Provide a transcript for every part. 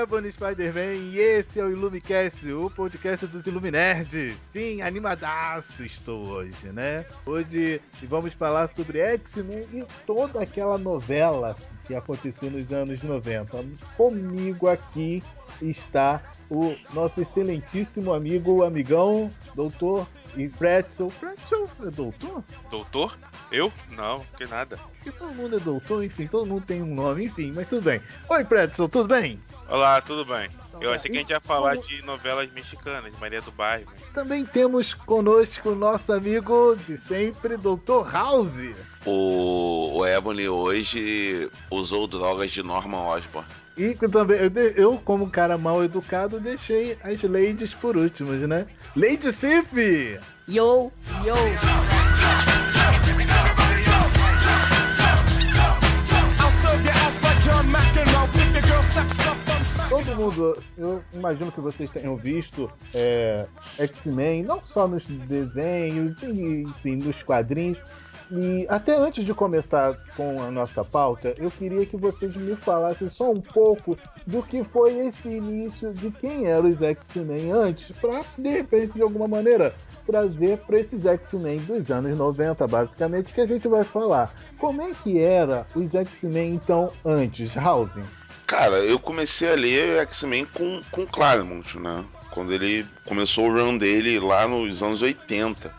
Ebony Spider-Man e esse é o Illumicast, o podcast dos Illuminerds. Sim, animadaço estou hoje, né? Hoje vamos falar sobre X-Men e toda aquela novela que aconteceu nos anos 90. Comigo aqui está o nosso excelentíssimo amigo, amigão, doutor Pretzel. Pretzel, você é doutor? Doutor? Eu? Não, que nada. Porque todo mundo é doutor, enfim, todo mundo tem um nome, enfim, mas tudo bem. Oi, Pretzel, tudo bem? Olá, tudo bem? Então Eu tá. achei que a gente ia E falar como- de novelas mexicanas, de Maria do Bairro. Também temos conosco o nosso amigo de sempre, Dr. House. O, o Ebony hoje usou drogas de Norman Osborn. E também, eu, de- eu, como um cara mal educado, deixei as ladies por últimas, né? Lady Sif! Yo, yo. Todo mundo, eu imagino que vocês tenham visto é, X-Men, não só nos desenhos, e, enfim, nos quadrinhos. E até antes de começar com a nossa pauta, eu queria que vocês me falassem só um pouco do que foi esse início, de quem eram os X-Men antes, para de repente, de alguma maneira, trazer para esses X-Men dos anos 90, basicamente, que a gente vai falar. Como é que era os X-Men então antes, Housing? Cara, eu comecei a ler X-Men com, com Claremont, né? Quando ele começou o run dele lá nos anos 80.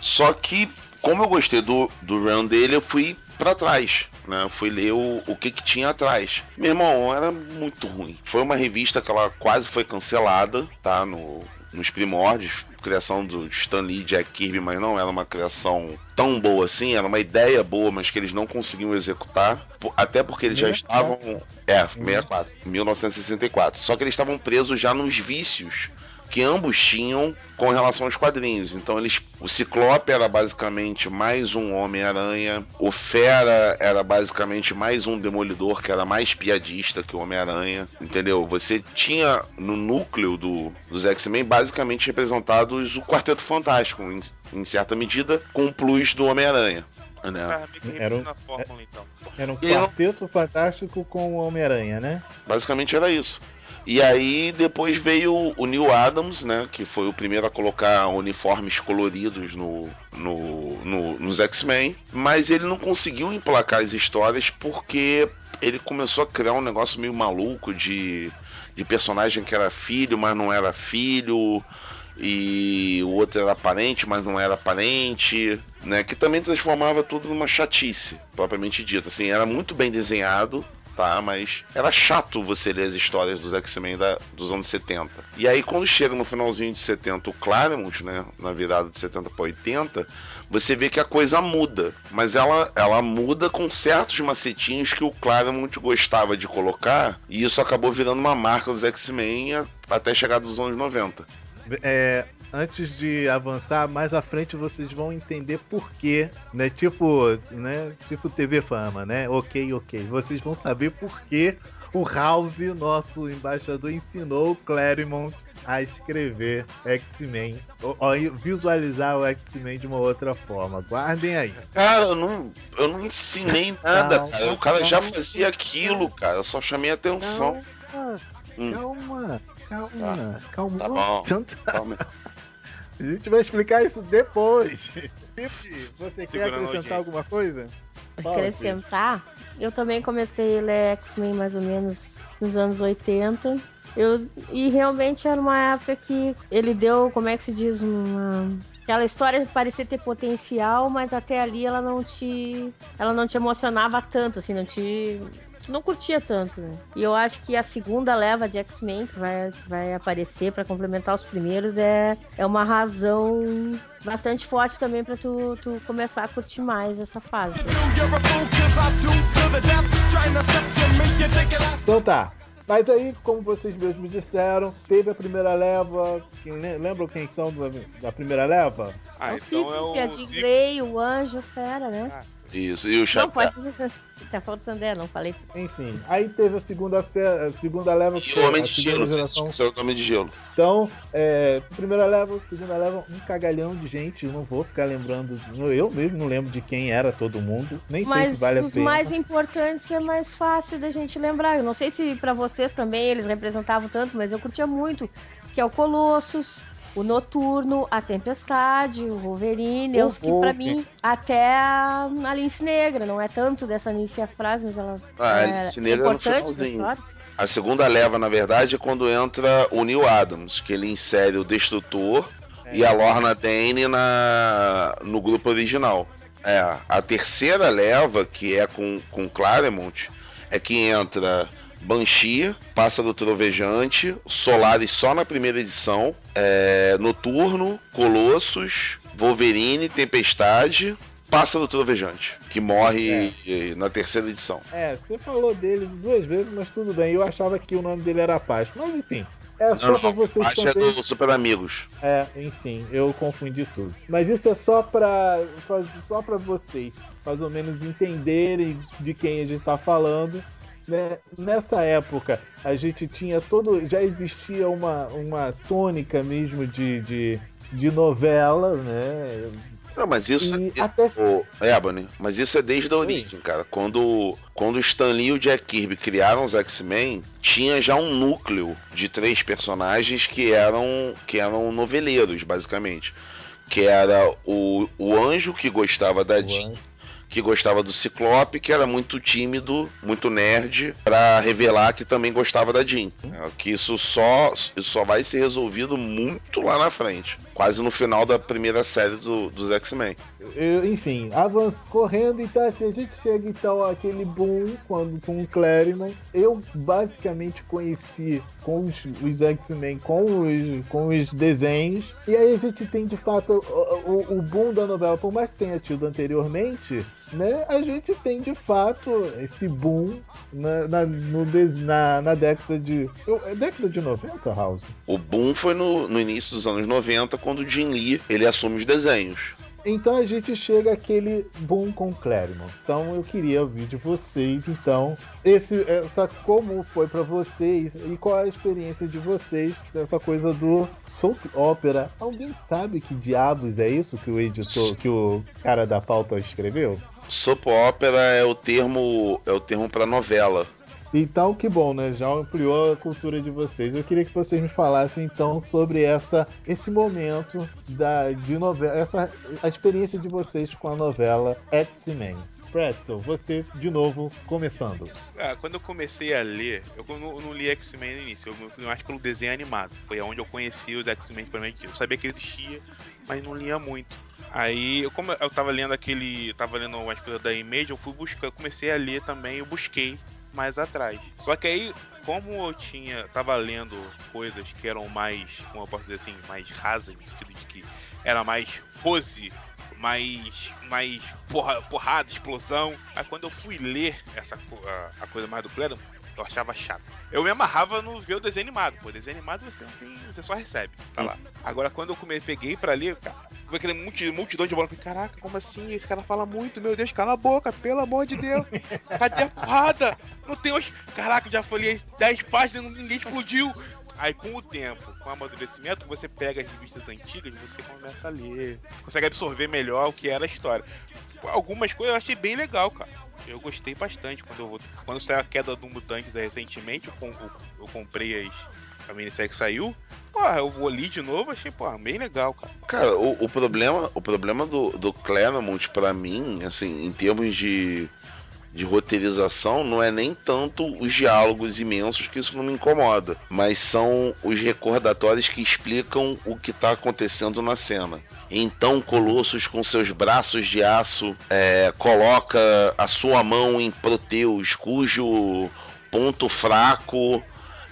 Só que, como eu gostei do, do run dele, eu fui pra trás, né? Eu Fui ler o, o que que tinha atrás. Meu irmão, era muito ruim. Foi uma revista que ela quase foi cancelada, tá? No, nos primórdios, criação do Stan Lee e Jack Kirby, mas não era uma criação tão boa assim, era uma ideia boa, mas que eles não conseguiam executar, até porque eles já 64. estavam, é, 64, 1964. Só que eles estavam presos já nos vícios que ambos tinham com relação aos quadrinhos. Então eles, o Ciclope era basicamente mais um Homem-Aranha, o Fera era basicamente mais um Demolidor que era mais piadista que o Homem-Aranha, entendeu? Você tinha no núcleo do, dos X-Men basicamente representados o Quarteto Fantástico, em, em certa medida, com o plus do Homem-Aranha. Meio que Era um- fórmula, então. Era um E eu- quarteto fantástico com o Homem-Aranha, né? Basicamente era isso. E aí depois veio o Neil Adams, né? Que foi o primeiro a colocar uniformes coloridos no, no, no- nos X-Men. Mas ele não conseguiu emplacar as histórias porque ele começou a criar um negócio meio maluco de, de personagem que era filho, mas não era filho. E o outro era parente, mas não era parente, né? Que também transformava tudo numa chatice, propriamente dita. Assim, era muito bem desenhado, tá? Mas era chato você ler as histórias dos X-Men dos anos 70. E aí, quando chega no finalzinho de 70 o Claremont, né? Na virada de 70 para 80, você vê que a coisa muda. Mas ela, ela muda com certos macetinhos que o Claremont gostava de colocar. E isso acabou virando uma marca dos X-Men até chegar dos anos 90. É, antes de avançar, mais à frente vocês vão entender por quê, né? Tipo, né? Tipo TV Fama, né? Ok, ok. Vocês vão saber por que o House, nosso embaixador, ensinou o Claremont a escrever X-Men, visualizar o X-Men de uma outra forma. Guardem aí. Cara, eu não, eu não ensinei nada, cara. O cara já fazia aquilo, cara. Eu só chamei a atenção. Calma, Hum. calma, calma, calma. Tá bom. Tanto- Calma. A gente vai explicar isso depois. Pipi, você quer Segurando a acrescentar alguma coisa? Fala, Acrescentar, eu também comecei a ler X-Men mais ou menos nos anos 80. Eu, e realmente era uma época que ele deu, como é que se diz, uma. Aquela história parecia ter potencial, mas até ali ela não te. Ela não te emocionava tanto, assim, não te. Tu não curtia tanto, né? E eu acho que a segunda leva de X-Men que vai, vai aparecer pra complementar os primeiros é, é uma razão bastante forte também pra tu, tu começar a curtir mais essa fase. Então tá. Mas aí, como vocês mesmos disseram, teve a primeira leva. Quem le- Lembram quem são da, da primeira leva? Ah, o então Cíclipe, é o a Jean Cíclipe. Grey, o Anjo, o Fera, né? Isso, e o Não, Chapéu. pode dizer. Tá faltando André, não falei. Enfim, aí teve a segunda, a segunda leva. E que o foi Homem de Gelo, geração. é o Homem de Gelo. Então, é, primeira leva, segunda leva, um cagalhão de gente. Eu não vou ficar lembrando. Eu mesmo não lembro de quem era todo mundo. Nem sei Mas se vale a os pena. mais importantes é mais fácil da gente lembrar. Eu não sei se pra vocês também eles representavam tanto, mas eu curtia muito. Que é o Colossus, o Noturno, a Tempestade, o Wolverine, O os que pra Hulk. mim, até a Alice Negra, não é tanto dessa Alicia Frase, mas ela Ah, a é, Alice é Negra no importante na finalzinho. história. A segunda leva, na verdade, é quando entra o Neil Adams, que ele insere o Destrutor e a Lorna Dane na, no grupo original. É, a terceira leva, que é com, com Claremont, é que entra Banshee, Pássaro Trovejante, Solaris só na primeira edição, é, Noturno, Colossus, Wolverine, Tempestade, Pássaro Trovejante, que morre eh, na terceira edição. É, você falou dele duas vezes, mas tudo bem. Eu achava que o nome dele era Paz. Mas enfim, é só pra vocês Acho que é também. do Super Amigos. É, enfim, eu confundi tudo. Mas isso é só pra, faz- só pra vocês, mais ou menos, entenderem de quem a gente tá falando. Né? Nessa época, a gente tinha todo. Já existia uma, uma tônica mesmo de, de, de novela, né? Não, mas isso E é. até. Ô, Ebony, mas isso é desde a origem, cara. Quando, quando o Stan Lee e o Jack Kirby criaram os X-Men, tinha já um núcleo de três personagens que eram, que eram noveleiros, basicamente. Que era o, o anjo que gostava da Jean, que gostava do Ciclope, que era muito tímido, muito nerd, pra revelar que também gostava da Jean. É, Que isso só, isso só vai ser resolvido muito lá na frente. Quase no final da primeira série do- dos X-Men. Enfim, avança correndo, então assim, a gente chega então àquele boom quando com o Claremont. Eu basicamente conheci com os, os X-Men, com os, com os desenhos. E aí a gente tem de fato o, o, o boom da novela, por mais que tenha tido anteriormente, né? A gente tem de fato esse boom na, na, no na, na década de. eu- É década de 90, House? O boom foi no, no início dos anos 90, quando o Jim Lee ele assume os desenhos. Então a gente chega àquele boom com o. Então eu queria ouvir de vocês, então, esse, essa como foi pra vocês e qual é a experiência de vocês dessa coisa do soap opera. Alguém sabe que diabos é isso que o editor, que o cara da pauta escreveu? Soap opera é o termo é o termo para novela. Então, que bom, né? Já ampliou a cultura de vocês. Eu queria que vocês me falassem então sobre essa esse momento da de novela, essa a experiência de vocês com a novela X-Men. Pretzel, você de novo começando. Ah, quando eu comecei a ler, eu não, eu não li X-Men no início, eu fui mais pelo desenho animado. Foi onde eu conheci os X-Men primeiro. Eu sabia que existia, mas não lia muito. Aí, eu, como eu tava lendo aquele. eu Tava lendo umas coisas da Image, eu fui buscar, eu comecei a ler também, eu busquei mais atrás. Só que aí, como eu tinha. tava lendo coisas que eram mais, como eu posso dizer assim, mais rasas, no sentido de que era mais pose, mais. mais porra, porrada, explosão. Aí quando eu fui ler essa a, a coisa mais do Claremont, eu achava chato. Eu me amarrava no ver o desenho animado. Pô, desenho animado você não tem. Você só recebe. Tá lá. Agora quando eu come, peguei pra ler, cara, foi aquele multi, multidão de bola. Caraca, como assim? Esse cara fala muito, meu Deus, cala a boca, pelo amor de Deus. Cadê a porrada? Não tem hoje. Caraca, já falei 10 páginas, ninguém explodiu. Aí com o tempo, com o amadurecimento, você pega as revistas antigas, você começa a ler, consegue absorver melhor o que era a história. Algumas coisas eu achei bem legal, cara. Eu gostei bastante quando eu vou. Quando saiu a queda do Mutantes aí, recentemente, eu- eu comprei as, a minissérie que saiu. Porra, eu vou ali de novo, achei, porra, bem legal, cara. Cara, o, o problema, o problema do, do Claremont pra mim, assim, em termos de de roteirização não é nem tanto os diálogos imensos, que isso não me incomoda, mas são os recordatórios que explicam o que está acontecendo na cena. Então, Colossus, com seus braços de aço, é, coloca a sua mão em Proteus, cujo ponto fraco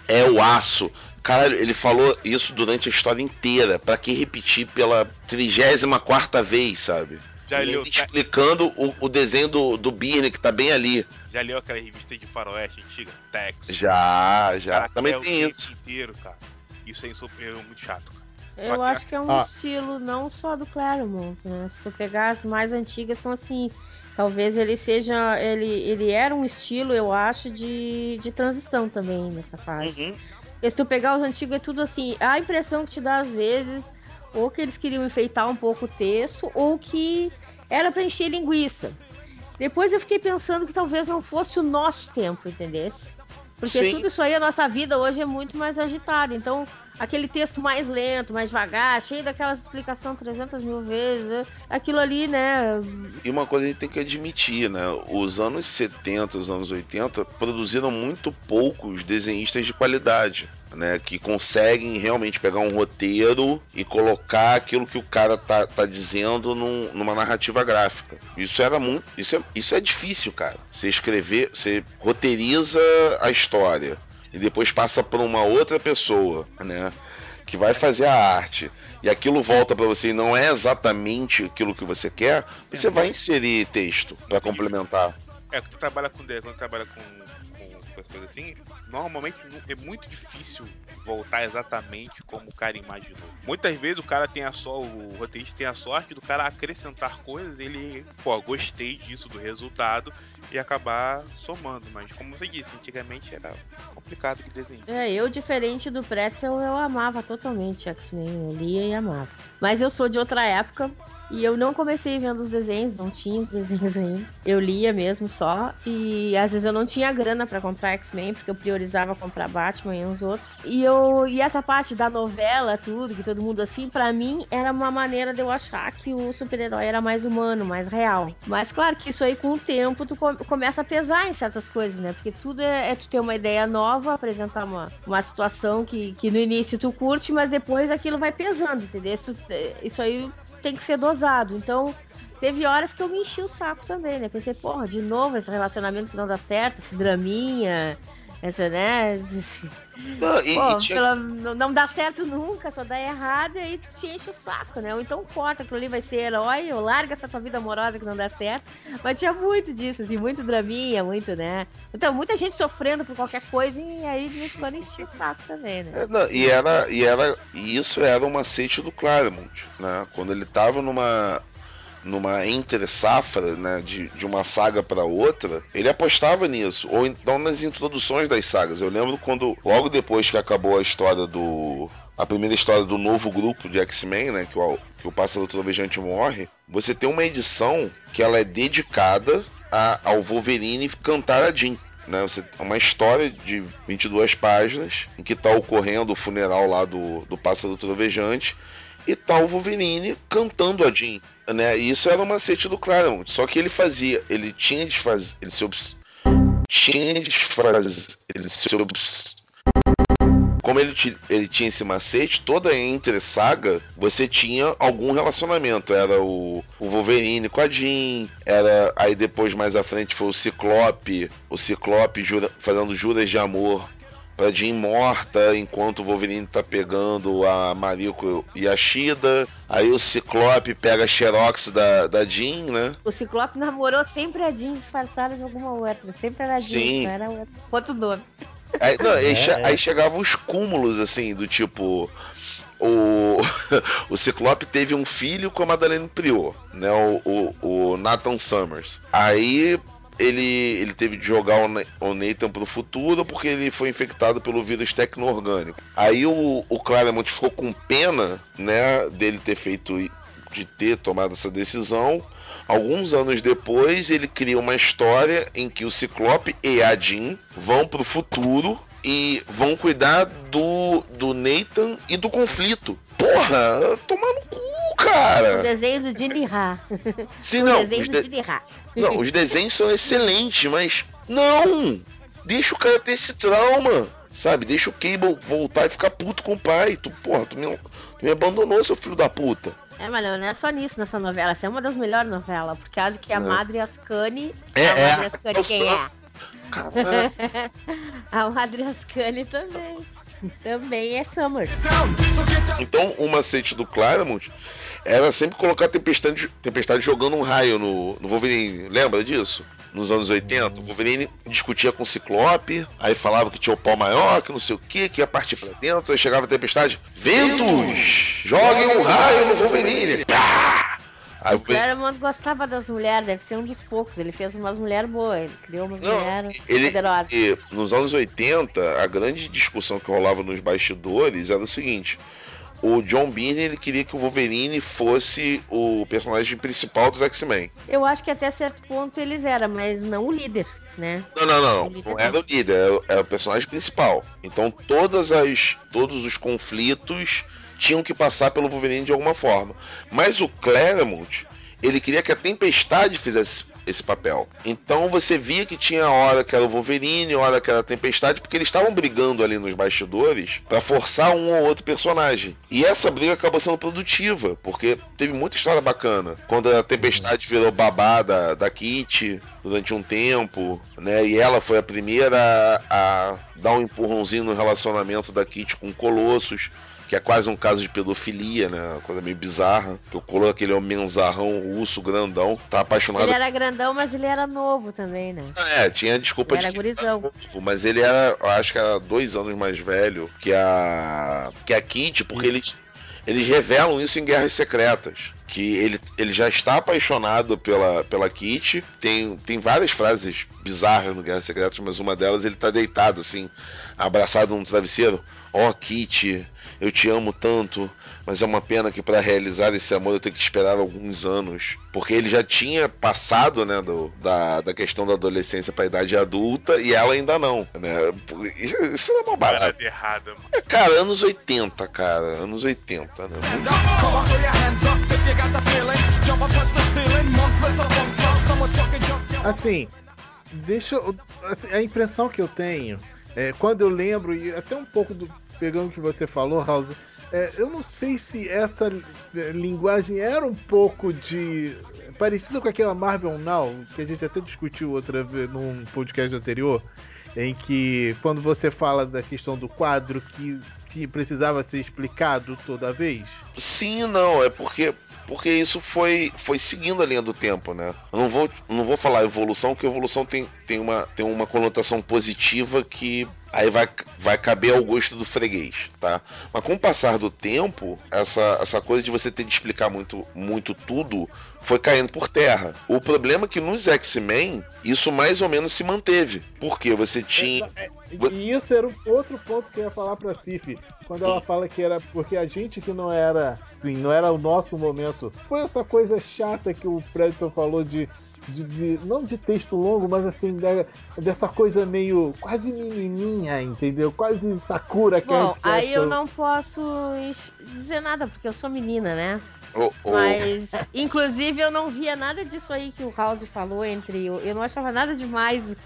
é o aço. Caralho, ele falou isso durante a história inteira. Pra que repetir pela 34 vez, sabe? Já leu, ainda explicando o, o desenho do, do Birne, que tá bem ali. já leu aquela revista de faroeste antiga? Tex. Já, já. Cara, Também é o tem isso. inteiro, cara. Isso é insop- é muito chato, cara. Eu Só acho que é um Ah. estilo não só do Claremont, né? Se tu pegar as mais antigas, são assim. Talvez ele seja. Ele, ele era um estilo, eu acho, de, de transição também nessa fase. Uhum. Porque se tu pegar os antigos, é tudo assim. A impressão que te dá às vezes, ou que eles queriam enfeitar um pouco o texto, ou que era pra encher linguiça. Depois eu fiquei pensando que talvez não fosse o nosso tempo, entendesse? Porque Sim. tudo isso aí, a nossa vida hoje é muito mais agitada. Então, aquele texto mais lento, mais devagar, cheio daquelas explicações 300 mil vezes, né? aquilo ali, né? E uma coisa a gente tem que admitir, né? Os anos 70, os anos 80 produziram muito poucos desenhistas de qualidade. Né, que conseguem realmente pegar um roteiro e colocar aquilo que o cara tá, tá dizendo num- numa narrativa gráfica. Isso era muito. Isso é, isso é difícil, cara. Você escrever, você roteiriza a história e depois passa para uma outra pessoa, né? Que vai fazer a arte e aquilo volta para você e não é exatamente aquilo que você quer, você vai inserir texto para complementar. É, quando tu trabalha com quando tu trabalha com, com, com as coisas assim, normalmente é muito difícil voltar exatamente como o cara imaginou. Muitas vezes o cara tem a só, o roteirista tem a sorte do cara acrescentar coisas, ele, pô, gostei disso do resultado e acabar somando, mas como você disse, antigamente era complicado de desenhar. É, eu, diferente do Pretzel, eu amava totalmente X-Men. Eu lia e amava. Mas eu sou de outra época e eu não comecei vendo os desenhos, não tinha os desenhos ainda. Eu lia mesmo só. E às vezes eu não tinha grana pra comprar X-Men, porque eu priorizava comprar Batman e uns outros. E eu e essa parte da novela, tudo, que todo mundo assim, pra mim era uma maneira de eu achar que o super-herói era mais humano, mais real. Mas claro que isso aí com o tempo tu com- começa a pesar em certas coisas, né? Porque tudo é, é tu ter uma ideia nova, apresentar uma, uma situação que, que no início tu curte, mas depois aquilo vai pesando, entendeu? Isso, isso aí tem que ser dosado. Então, teve horas que eu me enchi o saco também, né? Pensei, porra, de novo esse relacionamento que não dá certo, esse draminha, essa, né? Não, e, Pô, e tinha- pela- não dá certo nunca, só dá errado, e aí tu te enche o saco, né? Ou então corta, aquilo ali vai ser herói, ou larga essa tua vida amorosa que não dá certo. Mas tinha muito disso, assim, muito draminha, muito, né? Então, muita gente sofrendo por qualquer coisa, e aí de vez em quando enche o saco também, né? É, não, e era e era e isso era um macete do Claremont, né? Quando ele tava numa numa entre safra, né, de, de uma saga para outra, ele apostava nisso, ou então nas introduções das sagas. Eu lembro quando logo depois que acabou a história do a primeira história do novo grupo de X-Men, né, que o que o pássaro trovejante morre, você tem uma edição que ela é dedicada a- ao Wolverine cantar a Jean né? Você é uma história de 22 páginas em que tá ocorrendo o funeral lá do, do pássaro trovejante e tá o Wolverine cantando a Jean, né? E isso era o macete do Claremont. Só que ele fazia, ele tinha de fazer, ele se obs... tinha de fazer, ele se obs... como ele, ele tinha esse macete, toda entre saga, você tinha algum relacionamento. Era o, o Wolverine com a Jean, era aí depois mais à frente foi o Ciclope, o Ciclope jura- fazendo juras de amor pra Jean morta, enquanto o Wolverine tá pegando a Mariko e a Shida. Aí o Ciclope pega a Xerox da, da Jean, né? O Ciclope namorou sempre a Jean disfarçada de alguma outra. Sempre era a Jean, Sim. não era outra. Outro nome. Aí, não, aí É, che- é. aí chegavam os cúmulos, assim, do tipo. O, o Ciclope teve um filho com a Madeleine Prior, né? O, o, o Nathan Summers. Aí ele, ele teve de jogar o, Na- o Nathan pro futuro porque ele foi infectado pelo vírus tecno-orgânico. Aí o, o Claremont ficou com pena, né? Dele ter feito. de ter tomado essa decisão. Alguns anos depois, ele cria uma história em que o Ciclope e a Jean vão pro futuro e vão cuidar do, do Nathan e do conflito. Porra, tomar no cu, cara! O desenho do Jimmy Ha. Sim, O não. desenho Os, do de- Ha. não, os desenhos são excelentes, mas. Não! Deixa o cara ter esse trauma. Sabe? Deixa o Cable voltar e ficar puto com o pai. Tu, porra, tu me, tu me abandonou, seu filho da puta. É, mas não, é só nisso nessa novela. Essa é uma das melhores novelas. Por causa que a Não. Madre Ascani. É, a é, Madre Ascani quem é? Caralho. A Madre Ascani também. Também é Summers. Então, o macete do Claremont era sempre colocar Tempestade, Tempestade jogando um raio no, no Wolverine. Lembra disso? Nos anos 80, o Wolverine discutia com o Ciclope, aí falava que tinha o pau maior, que não sei o que, que ia partir pra dentro, aí chegava a Tempestade, Ventos! Joguem um raio no Wolverine! Pá! Aí o Claremont gostava das mulheres, deve ser um dos poucos. Ele fez umas mulheres boas, ele criou umas Não, mulheres ele, poderosas. nos anos 80, a grande discussão que rolava nos bastidores era o seguinte: o John Byrne ele queria que o Wolverine fosse o personagem principal dos X-Men. Eu acho que até certo ponto eles eram, mas não o líder, né? Não, não, não, não era o líder, era, era o personagem principal. Então todas as, todos os conflitos tinham que passar pelo Wolverine de alguma forma. Mas o Claremont ele queria que a Tempestade fizesse esse papel. Então você via que tinha hora que era o Wolverine, hora que era a Tempestade, porque eles estavam brigando ali nos bastidores pra forçar um ou outro personagem. E essa briga acabou sendo produtiva, porque teve muita história bacana. Quando a Tempestade virou babá da, da Kitty durante um tempo, né? E ela foi a primeira a, a dar um empurrãozinho no relacionamento da Kitty com Colossus que é quase um caso de pedofilia, né? Uma coisa meio bizarra. Que o Colo, aquele homenzarrão russo grandão, tá apaixonado. Ele era grandão, mas ele era novo também, né? É, tinha desculpa Ele de era gurizão. novo, mas ele era, eu acho que era dois anos mais velho que a que a Kitty, porque eles eles revelam isso em Guerras Secretas. Que ele, ele já está apaixonado pela, pela Kitty. Tem, tem várias frases bizarras no Guerras Secretas, mas uma delas ele tá deitado assim, abraçado num travesseiro. Ó, oh, Kitty, eu te amo tanto, mas é uma pena que para realizar esse amor eu tenho que esperar alguns anos. Porque ele já tinha passado, né, do, da, da questão da adolescência para idade adulta e ela ainda não, né? Isso, é uma barata. Parada errada, mano. É, cara, anos 80, cara, anos 80, né? Assim, deixa eu. assim, a impressão que eu tenho é quando eu lembro, e até um pouco do. Pegando o que você falou, House, é, eu não sei se essa linguagem era um pouco de. parecida com aquela Marvel Now, que a gente até discutiu outra vez num podcast anterior, em que quando você fala da questão do quadro que, que precisava ser explicado toda vez. Sim não, é porque porque isso foi foi seguindo a linha do tempo, né? Não vou não vou falar evolução, porque evolução tem, tem uma tem uma conotação positiva que aí vai, vai caber ao gosto do freguês, tá? Mas com o passar do tempo, essa, essa coisa de você ter de explicar muito, muito tudo foi caindo por terra. O problema é que nos X-Men, isso mais ou menos se manteve. Porque você tinha. E isso era um outro ponto que eu ia falar pra Cif, quando ela fala que era porque a gente que não era, não era o nosso momento. Foi essa coisa chata que o Fredson falou de, de, de- não de texto longo, mas assim da- dessa coisa meio quase menininha, entendeu? Quase Sakura Bom, Cat aí eu não posso dizer nada, porque eu sou menina, né? O- o- Mas, inclusive, eu não via nada disso aí que o House falou entre. Eu não achava nada demais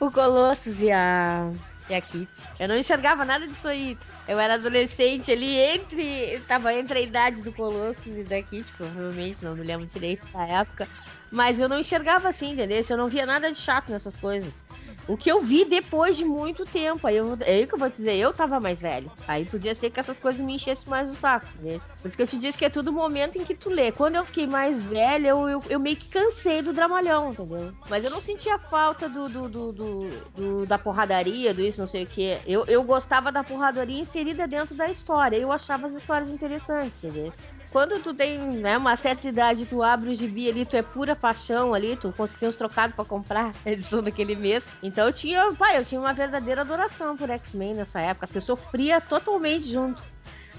o Colossus e a. E a Kitty. Eu não enxergava nada disso aí. Eu era adolescente ali entre. Tava entre a idade do Colossus e da Kitty, provavelmente, não me lembro direito da época. Mas eu não enxergava assim, entendeu? Eu não via nada de chato nessas coisas. O que eu vi depois de muito tempo, aí eu, é aí que eu vou dizer, eu tava mais velho. Aí podia ser que essas coisas me enchessem mais o saco. Entendeu? Por isso que eu te disse que é tudo momento em que tu lê. Quando eu fiquei mais velha, eu, eu, eu meio que cansei do dramalhão, entendeu? Mas eu não sentia falta do, do, do, do- do- da porradaria, do isso, não sei o que. Eu, eu gostava da porradaria inserida dentro da história. Eu achava as histórias interessantes, entendeu? Quando tu tem né, uma certa idade, tu abre o gibi ali, tu é pura paixão ali, tu conseguiu uns trocados pra comprar a edição daquele mês. Então eu tinha, pai, eu tinha uma verdadeira adoração por X-Men nessa época. Assim, eu sofria totalmente junto.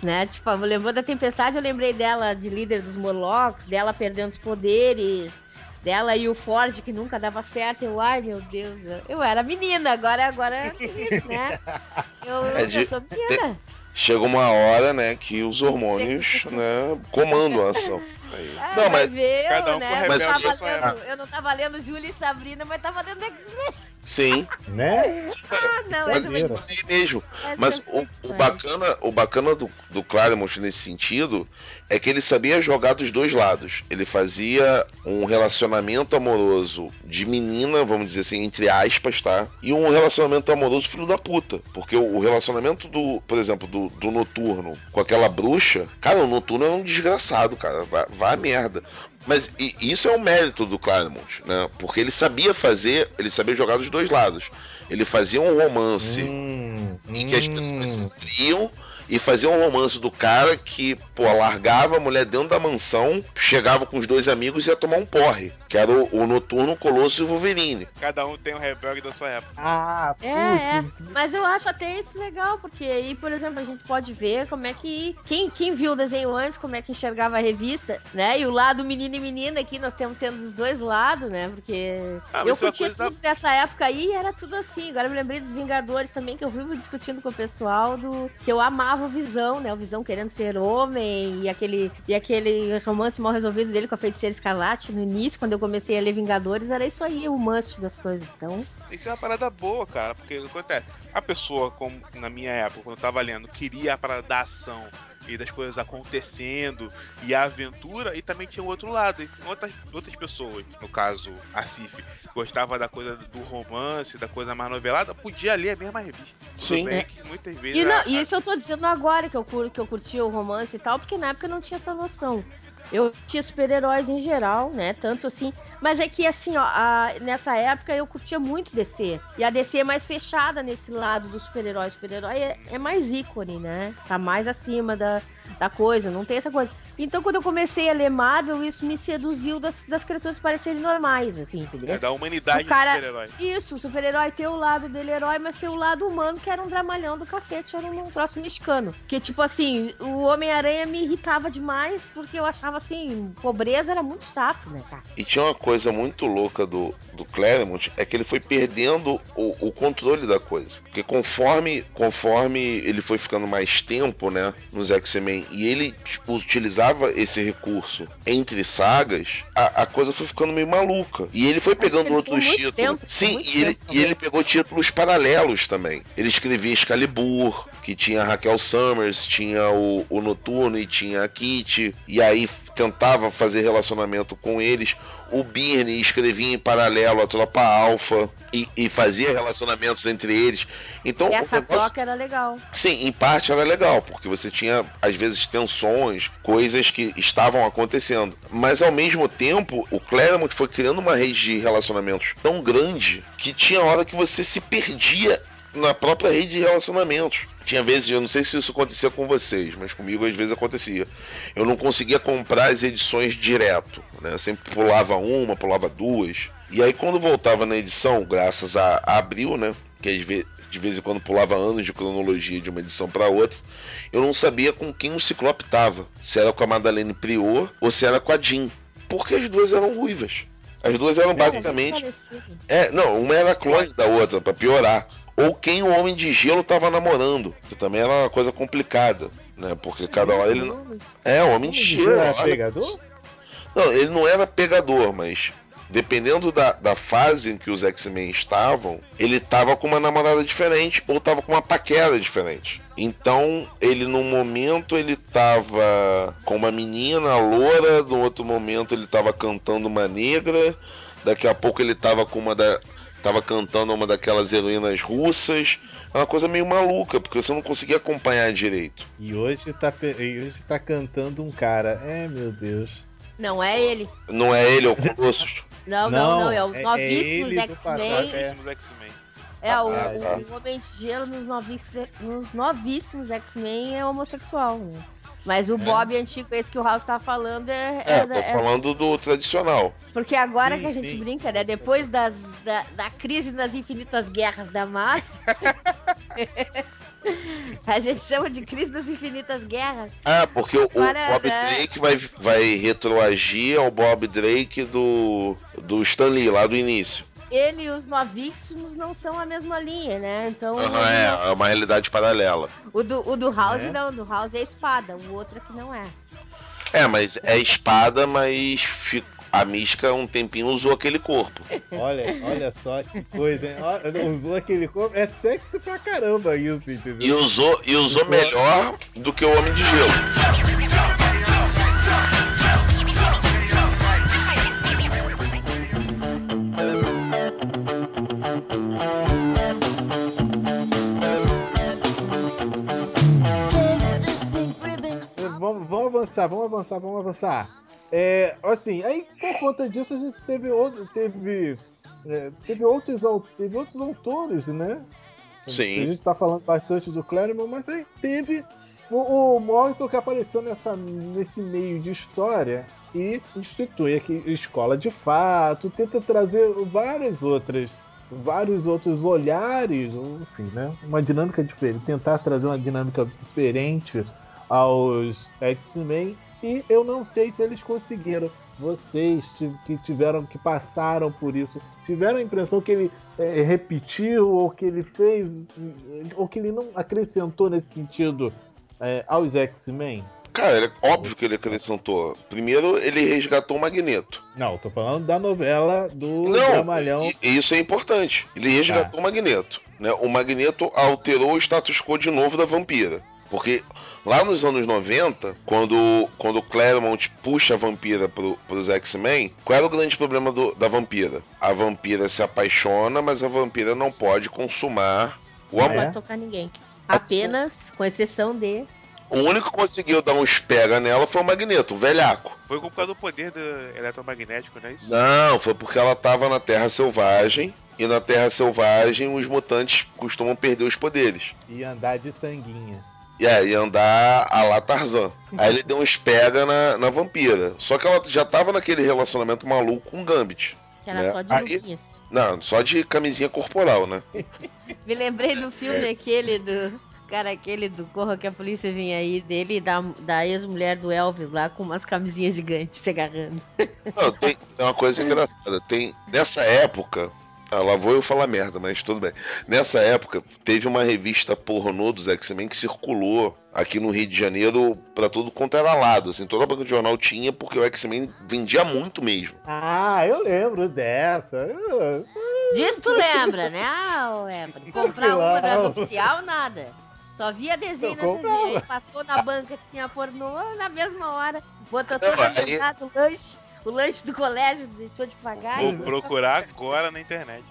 Né? Tipo, lembrando da Tempestade, eu lembrei dela de líder dos Morlocks, dela perdendo os poderes, dela e o Ford que nunca dava certo. Eu, ai meu Deus, eu, eu era menina, agora, agora é isso, né? Eu, É de- eu sou menina. Chega uma hora, né, que os hormônios, né, comandam a ação. Aí- Ah, Não, mas- Cada um né? com eu, tava lendo, eu não tava lendo Júlia e Sabrina, mas tava lendo X-Men. Sim, Né? Ah, não, mas essa Maneiro. foi- assim mesmo. essa Mas foi o, o demais. bacana, o bacana do, do Claremont nesse sentido é que ele sabia jogar dos dois lados. Ele fazia um relacionamento amoroso de menina, vamos dizer assim, entre aspas, tá? E um relacionamento amoroso filho da puta. Porque o, o relacionamento do, por exemplo, do, do Noturno com aquela bruxa, cara, o Noturno é um desgraçado, cara. Vai a merda. Mas e- isso é o mérito do Claremont, né? Porque ele sabia fazer, ele sabia jogar dos dois lados. Ele fazia um romance Hum, em que as hum. pessoas sofriam e fazia um romance do cara que, pô, largava a mulher dentro da mansão, chegava com os dois amigos e ia tomar um porre, que era o, o Noturno, o Colosso e o Wolverine. Cada um tem um rebelde da sua época. Ah, É, é. Mas eu acho até isso legal, porque aí, por exemplo, a gente pode ver como é que. Quem, quem viu o desenho antes, como é que enxergava a revista, né? E o lado menino e menina aqui, nós temos tendo os dois lados, né? Porque Ah, eu é curtia coisa- tudo dessa época aí e era tudo assim. Agora eu me lembrei dos Vingadores também, que eu vivo discutindo com o pessoal do. que eu amava o Visão, né? O Visão querendo ser homem e aquele, e aquele romance mal resolvido dele com a feiticeira escarlate no início, quando eu comecei a ler Vingadores, era isso aí, o must das coisas. Então. Isso é uma parada boa, cara, porque acontece? A pessoa, como na minha época, quando eu tava lendo, queria a parada da ação e das coisas acontecendo e a aventura, e também tinha o outro lado, e outras, outras pessoas, no caso a Cif, gostava da coisa do romance, da coisa mais novelada, podia ler a mesma revista. Sim. bem que muitas vezes. E não, a- e isso eu tô dizendo agora que eu, cur, que eu curti o romance e tal, porque na época eu não tinha essa noção. Eu tinha super-heróis em geral, né? Tanto assim. Mas é que, assim, ó, a- nessa época eu curtia muito DC. E a DC é mais fechada nesse lado do super-herói. Super-herói é, é mais ícone, né? Tá mais acima da, da coisa, não tem essa coisa. Então, quando eu comecei a ler Marvel, isso me seduziu das, das criaturas parecerem normais, assim, entendeu? é da humanidade O cara- do super-herói. Isso, o super-herói tem o lado dele herói, mas tem o lado humano que era um dramalhão do cacete, era um troço mexicano. Que tipo assim, o Homem-Aranha me irritava demais porque eu achava assim, pobreza era muito chato, né, cara? E tinha uma coisa muito louca do, do Claremont, é que ele foi perdendo o, o controle da coisa. Porque conforme, conforme ele foi ficando mais tempo, né, nos X-Men, e ele tipo, utilizava esse recurso entre sagas, a, a coisa foi ficando meio maluca. E ele foi ele pegando ficou outros títulos. tempo, Sim, e ele, e ele pegou títulos paralelos também. Ele escrevia Excalibur, que tinha Raquel Summers, tinha o, o Noturno e tinha a Kitty, e aí tentava fazer relacionamento com eles. O Birney escrevia em paralelo a Tropa Alpha e, e fazia relacionamentos entre eles. Então, o Essa negócio- troca era legal. Sim, em parte era legal, porque você tinha, às vezes, tensões, coisas que estavam acontecendo. Mas, ao mesmo tempo, o Claremont foi criando uma rede de relacionamentos tão grande que tinha hora que você se perdia na própria rede de relacionamentos. Tinha vezes, eu não sei se isso acontecia com vocês, mas comigo às vezes acontecia. Eu não conseguia comprar as edições direto, né? Eu sempre pulava uma, pulava duas. E aí quando voltava na edição, graças a, a Abril, né? Que vezes de vez em quando pulava anos de cronologia de uma edição para outra, eu não sabia com quem o Ciclope tava. Se era com a Madeleine Prior ou se era com a Jean. Porque as duas eram ruivas. As duas eram basicamente. É, não, uma era clone da outra, pra piorar. Ou quem o Homem de Gelo tava namorando, que também era uma coisa complicada, né? Porque cada hora ele. É, o Homem de Gelo. Era olha- pegador? Não, ele não era pegador, mas dependendo da, da fase em que os X-Men estavam, ele tava com uma namorada diferente ou tava com uma paquera diferente. Então, ele num momento ele tava com uma menina loura, no outro momento ele tava cantando uma negra, daqui a pouco ele tava com uma da tava cantando uma daquelas heroínas russas. É uma coisa meio maluca, porque você não conseguia acompanhar direito. E hoje tá, e hoje tá cantando um cara. É, meu Deus. Não é ele. Não é ele, é o Colossus. Não, não, não, é os é- é novíssimos X-Men. É. É, o, Ah, tá. o Homem de Gelo nos, novíssimos- nos novíssimos X-Men é homossexual, né? Mas o Bob antigo, esse que o House tá falando, é. É, é- tô é- falando do tradicional. Porque agora Sim, que a gente sim. brinca, né? Depois das, da, da crise das infinitas guerras da Marvel. a gente chama de crise das infinitas guerras. Ah, porque o, o Agora, Bob né? Drake vai, vai retroagir ao Bob Drake do, do Stan Lee, lá do início. Ele e os novíssimos não são a mesma linha, né? Então. É, é uma realidade paralela. O do, o do House É? não, o do House é espada, o outro aqui não é. É, mas é espada, mas fi- a Mística um tempinho usou aquele corpo. Olha, olha só que coisa, hein? Olha, usou aquele corpo. É sexy pra caramba isso, entendeu? E usou, e usou melhor do que o Homem de Gelo. Avançar, vamos avançar, vamos avançar. É, assim, aí por conta disso a gente teve outro, teve, é, teve outros, teve outros autores, né? Sim. A gente tá falando bastante do Claremont, mas aí teve o, o Morrison que apareceu nessa, nesse meio de história e institui aqui escola de fato, tenta trazer várias outras, vários outros olhares, enfim, né? Uma dinâmica diferente, tentar trazer uma dinâmica diferente aos X-Men e eu não sei se eles conseguiram. Vocês que tiveram, que passaram por isso, tiveram a impressão que ele é, repetiu ou que ele fez ou que ele não acrescentou nesse sentido é, aos X-Men? Cara, ele- óbvio que ele acrescentou. Primeiro, ele resgatou o Magneto. Não, tô falando da novela do Não, Dramalhão. e- isso é importante. Ele resgatou o Magneto. Né? O Magneto alterou o status quo de novo da vampira. Porque lá nos anos 90, quando, quando o Claremont puxa a vampira pro, pros X-Men, qual era o grande problema do- da vampira? A vampira se apaixona, mas a vampira não pode consumar o amor. Não é? pode tocar ninguém. Apenas, com exceção de. O único que conseguiu dar uns pega nela foi o Magneto, o velhaco. Foi por causa do poder do eletromagnético, não é isso? Não, foi porque ela tava na Terra Selvagem. E na Terra Selvagem os mutantes costumam perder os poderes. E andar de tanguinha. E aí andar a lá Tarzan. Aí ele deu uns pega na, na vampira. Só que ela já tava naquele relacionamento maluco com o Gambit. Que era Né? só de Aí- luvinhas. Não, só de camisinha corporal, né? Me lembrei do filme aquele do. Cara, aquele do Corra que a polícia vinha aí, dele e da, da ex-mulher do Elvis lá com umas camisinhas gigantes se agarrando. Não, tem, tem uma coisa engraçada. Tem, nessa época. Ah, lá vou eu falar merda, mas tudo bem. Nessa época, teve uma revista pornô dos X-Men que circulou aqui no Rio de Janeiro pra tudo quanto era lado. Assim, toda banca de jornal tinha, porque o X-Men vendia muito mesmo. Ah, eu lembro dessa. Eu- Disso tu lembra, né? Ah, lembra. Comprar uma das oficial, nada. Só via desenho Eu na TV, comprava. aí passou na banca, tinha pornô na mesma hora. Botou todo aí- agendado o lanche. O lanche do colégio deixou de pagar. Vou procurar agora na internet.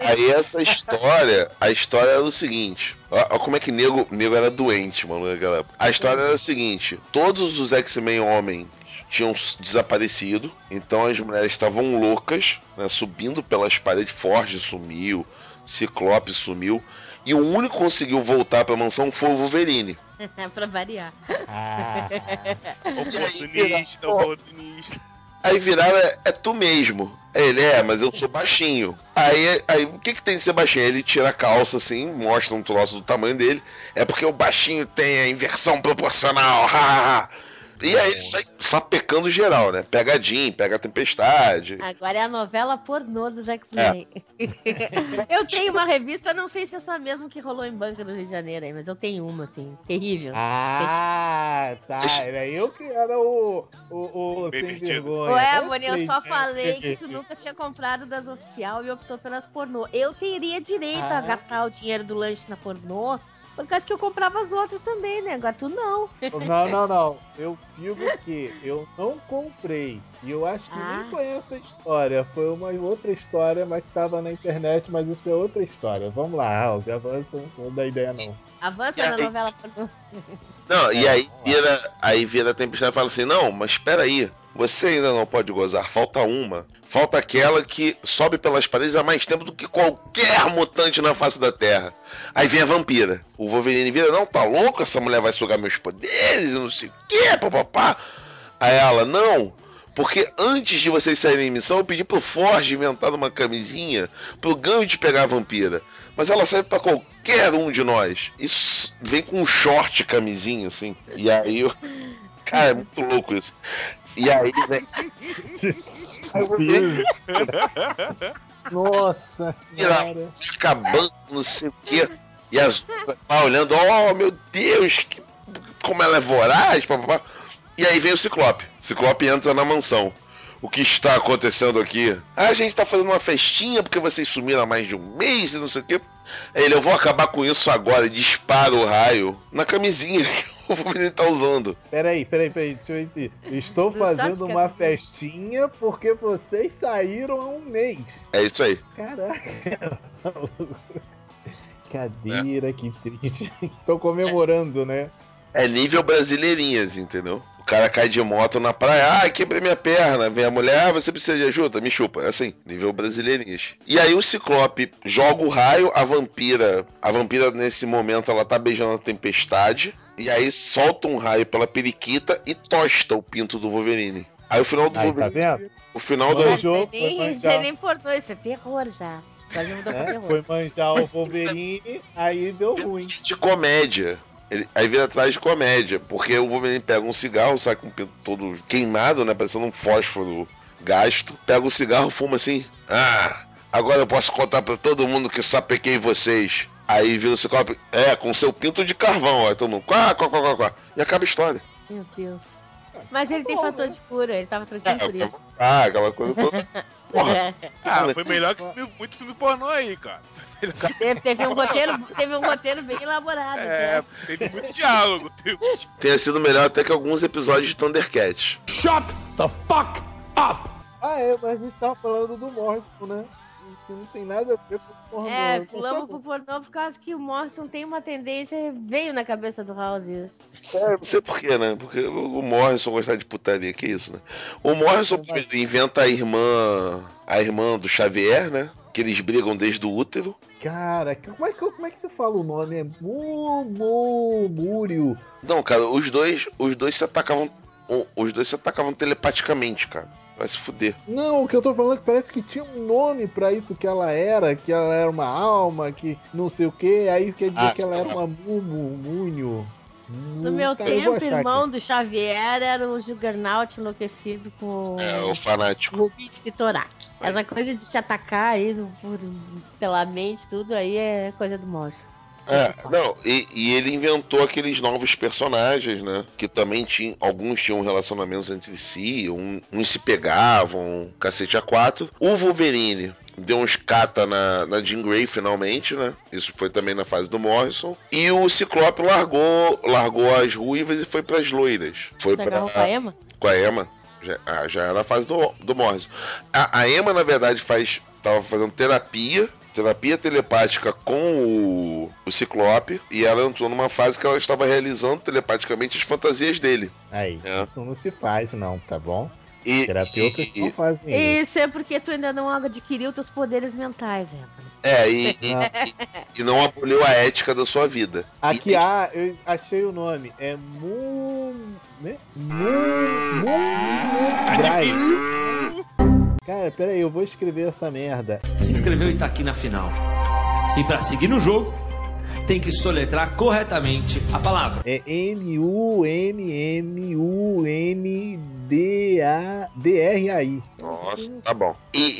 Aí essa história, a história era o seguinte. Ó como é que nego, nego era doente, mano, naquela época. A história era a seguinte: todos os X-Men homens tinham desaparecido, então as mulheres estavam loucas, né, subindo pelas paredes. Forge sumiu, Ciclope sumiu. E o único que conseguiu voltar pra mansão foi o Wolverine. pra variar. Ah, Oportunista, oportunista. Aí viraram, é, é tu mesmo. Aí Ele é, mas eu sou baixinho. Aí, aí o que que tem de ser baixinho? Ele tira a calça assim, mostra um troço do tamanho dele. É porque o baixinho tem a inversão proporcional. e aí ele sai sapecando geral, né? Pega a Jean, pega a Tempestade. Agora é a novela pornô dos X-Men. eu tenho uma revista, não sei se é essa mesmo que rolou em banca do Rio de Janeiro aí, mas eu tenho uma, assim, terrível. ah, tá. Era eu que era o, o, o sem Pervertido. vergonha. Ué, Eu Boninho, eu só falei que tu nunca tinha comprado das oficial e optou pelas pornô. Eu teria direito a Ah. gastar o dinheiro do lanche na pornô, por causa que eu comprava as outras também, né? Agora tu não. Não, não, não. Eu digo que eu não comprei. E eu acho que Ah. nem foi essa história. Foi uma outra história, mas que tava na internet, mas isso é outra história. Vamos lá, Alves, avança, não dá ideia não. Avança na novela. Não, e É, aí vira, aí vira a Tempestade e fala assim: Não, mas espera aí. Você ainda não pode gozar, falta uma. Falta aquela que sobe pelas paredes há mais tempo do que qualquer mutante na face da Terra. Aí vem a vampira. O Wolverine vira, não, tá louco? Essa mulher vai sugar meus poderes não sei o que, papapá. Aí ela, não, porque antes de vocês saírem em missão, eu pedi pro Forge inventar uma camisinha pro Gambit pegar a vampira. Mas ela serve pra qualquer um de nós. Isso vem com um short camisinha, assim. E aí eu. Cara, é muito louco isso. E aí, né? Nossa Ela senhora. se acabando, não sei o quê. E as outras lá olhando, oh meu Deus, que- como ela é voraz, papapá. E aí vem o Ciclope. O Ciclope entra na mansão. O que está acontecendo aqui? Ah, a gente tá fazendo uma festinha porque vocês sumiram há mais de um mês e não sei o quê. Ele, eu vou acabar com isso agora e dispara o raio na camisinha o Wolverine tá usando. Peraí, peraí, peraí, deixa eu entender. Estou fazendo sabe uma festinha porque vocês saíram há um mês. É isso aí. Caraca. Cadeira, que triste. Tô comemorando, né? É nível brasileirinhas, entendeu? O cara cai de moto na praia, ah, quebrei minha perna. Vem a mulher, ah, você precisa de ajuda? Me chupa. É assim, nível brasileirinhas. E aí o Ciclope joga o raio, a vampira. A vampira, nesse momento, ela tá beijando a tempestade. E aí solta um raio pela periquita e tosta o pinto do Wolverine. Aí o final do Aí, tá Wolverine. vendo? O final do. Jogo, aí nem, foi isso nem é terror já. É, terror. foi manjar o Wolverine, aí deu ruim. de comédia. Ele, aí vira atrás de comédia, porque o Wolverine pega um cigarro, sai com o pinto todo queimado, né? Parecendo um fósforo gasto. Pega o cigarro, fuma assim. Ah, agora eu posso contar pra todo mundo que sapequei vocês. Aí vira o ciclope, é, com seu pinto de carvão, ó. Todo mundo, quá, quá, quá, quá, quá. E acaba a história. Meu Deus. Mas ele tem fator de cura, ele tava tranquilo por isso. Ah, aquela coisa toda. Porra, Ah, foi melhor que filme- muito filme pornô aí, cara. Teve, teve um roteiro, teve um roteiro bem elaborado. É, né? teve muito diálogo. Tenha sido melhor até que alguns episódios de Thundercats. Shut the fuck up! Ah, é, mas a gente tava falando do Morrison, né? Que não tem nada a ver com pornô. É, tá pulamos pro pornô por causa que o Morrison tem uma tendência, veio na cabeça do House isso. É, não sei porquê, né? Porque o Morrison gostar de putaria, que isso, né? O Morrison primeiro inventa a irmã. A irmã do Xavier, né? Que eles brigam desde o útero. Cara, como é, que, como é que você fala o nome? É Múrio. Não, cara, os dois. Os dois se atacavam. Os dois se atacavam telepaticamente, cara. Vai se fuder. Não, o que eu tô falando é que parece que tinha um nome pra isso que ela era, que ela era uma alma, que não sei o que, aí quer dizer Ah, que ela sim. era uma Mumu, Munho. No meu Tá, tempo, achar irmão aqui. do Xavier era o Juggernaut enlouquecido com É, o fanático. De Sitorak. Essa coisa de se atacar aí por- pela mente, tudo aí é coisa do Morrison. É, não, e, e ele inventou aqueles novos personagens, né? Que também tinham. Alguns tinham relacionamentos entre si, um- uns se pegavam, cacete a quatro. O Wolverine deu uns cata na, na Jean Grey finalmente, né? Isso foi também na fase do Morrison. E o Ciclope largou, largou as ruivas e foi pras loiras. Foi Você pra, com a Emma? com a Emma. Já, ah, já era a fase do, do Morrison. A, a Emma, na verdade, faz. Tava fazendo terapia. Terapia telepática com o, o Ciclope. E ela entrou numa fase que ela estava realizando telepaticamente as fantasias dele. Aí, É. isso não se faz, não, tá bom? E, Terapeutas e- não fazem isso. Isso é porque tu ainda não adquiriu teus poderes mentais, Emma. é, e, e- Não. e não aboliu a ética da sua vida. Aqui, E- ah, eu achei o nome. É Mu. Né? Mu. Mu. Drive. Cara, pera aí, eu vou escrever essa merda. Se inscreveu e tá aqui na final. E para seguir no jogo, tem que soletrar corretamente a palavra. É M-U-M-M-U-N-D-A-D-R-A-I. Nossa, tá bom. E,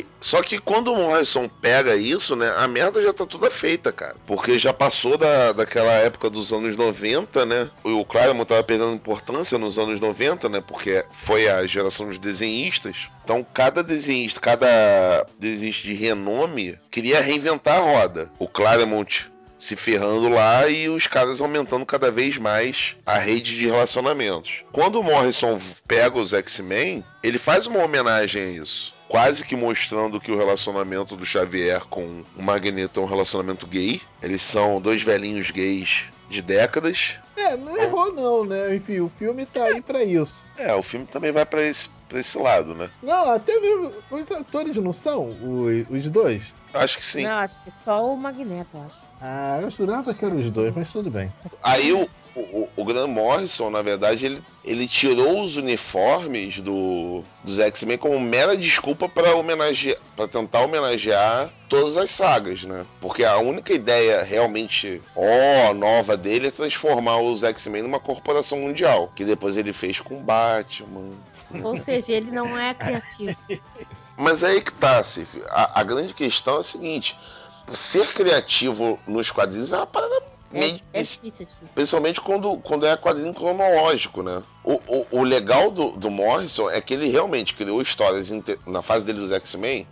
e- Só que quando o Morrison pega isso, né? A merda já tá toda feita, cara. Porque já passou da, daquela época dos anos 90, né? O Claremont tava perdendo importância nos anos 90, né? Porque foi a geração dos desenhistas. Então, cada desenhista, cada desenhista de renome queria reinventar a roda. O Claremont se ferrando lá e os caras aumentando cada vez mais a rede de relacionamentos. Quando o Morrison pega os X-Men, ele faz uma homenagem a isso. Quase que mostrando que o relacionamento do Xavier com o Magneto é um relacionamento gay. Eles são dois velhinhos gays de décadas. É, não errou não, né? Enfim, o filme tá aí pra isso. É, o filme também vai pra esse, pra esse lado, né? Não, até mesmo os atores não são os, os dois. Acho que sim. Não, acho que só o Magneto, eu acho. Ah, eu jurava que eram os dois, mas tudo bem. Aí o, o, o Grant Morrison, na verdade, ele, ele tirou os uniformes do, dos X-Men como mera desculpa para homenagear, para tentar homenagear todas as sagas, né? Porque a única ideia realmente ó nova dele é transformar os X-Men numa corporação mundial, que depois ele fez com Batman. Ou seja, ele não é criativo. Mas é aí que tá, Cif. A, a grande questão é a seguinte: ser criativo nos quadrinhos é uma parada meio É, é difícil. difícil, é. Principalmente quando, quando é quadrinho cronológico, né? O, o, o legal do, do Morrison é que ele realmente criou histórias na fase dele dos X-Men.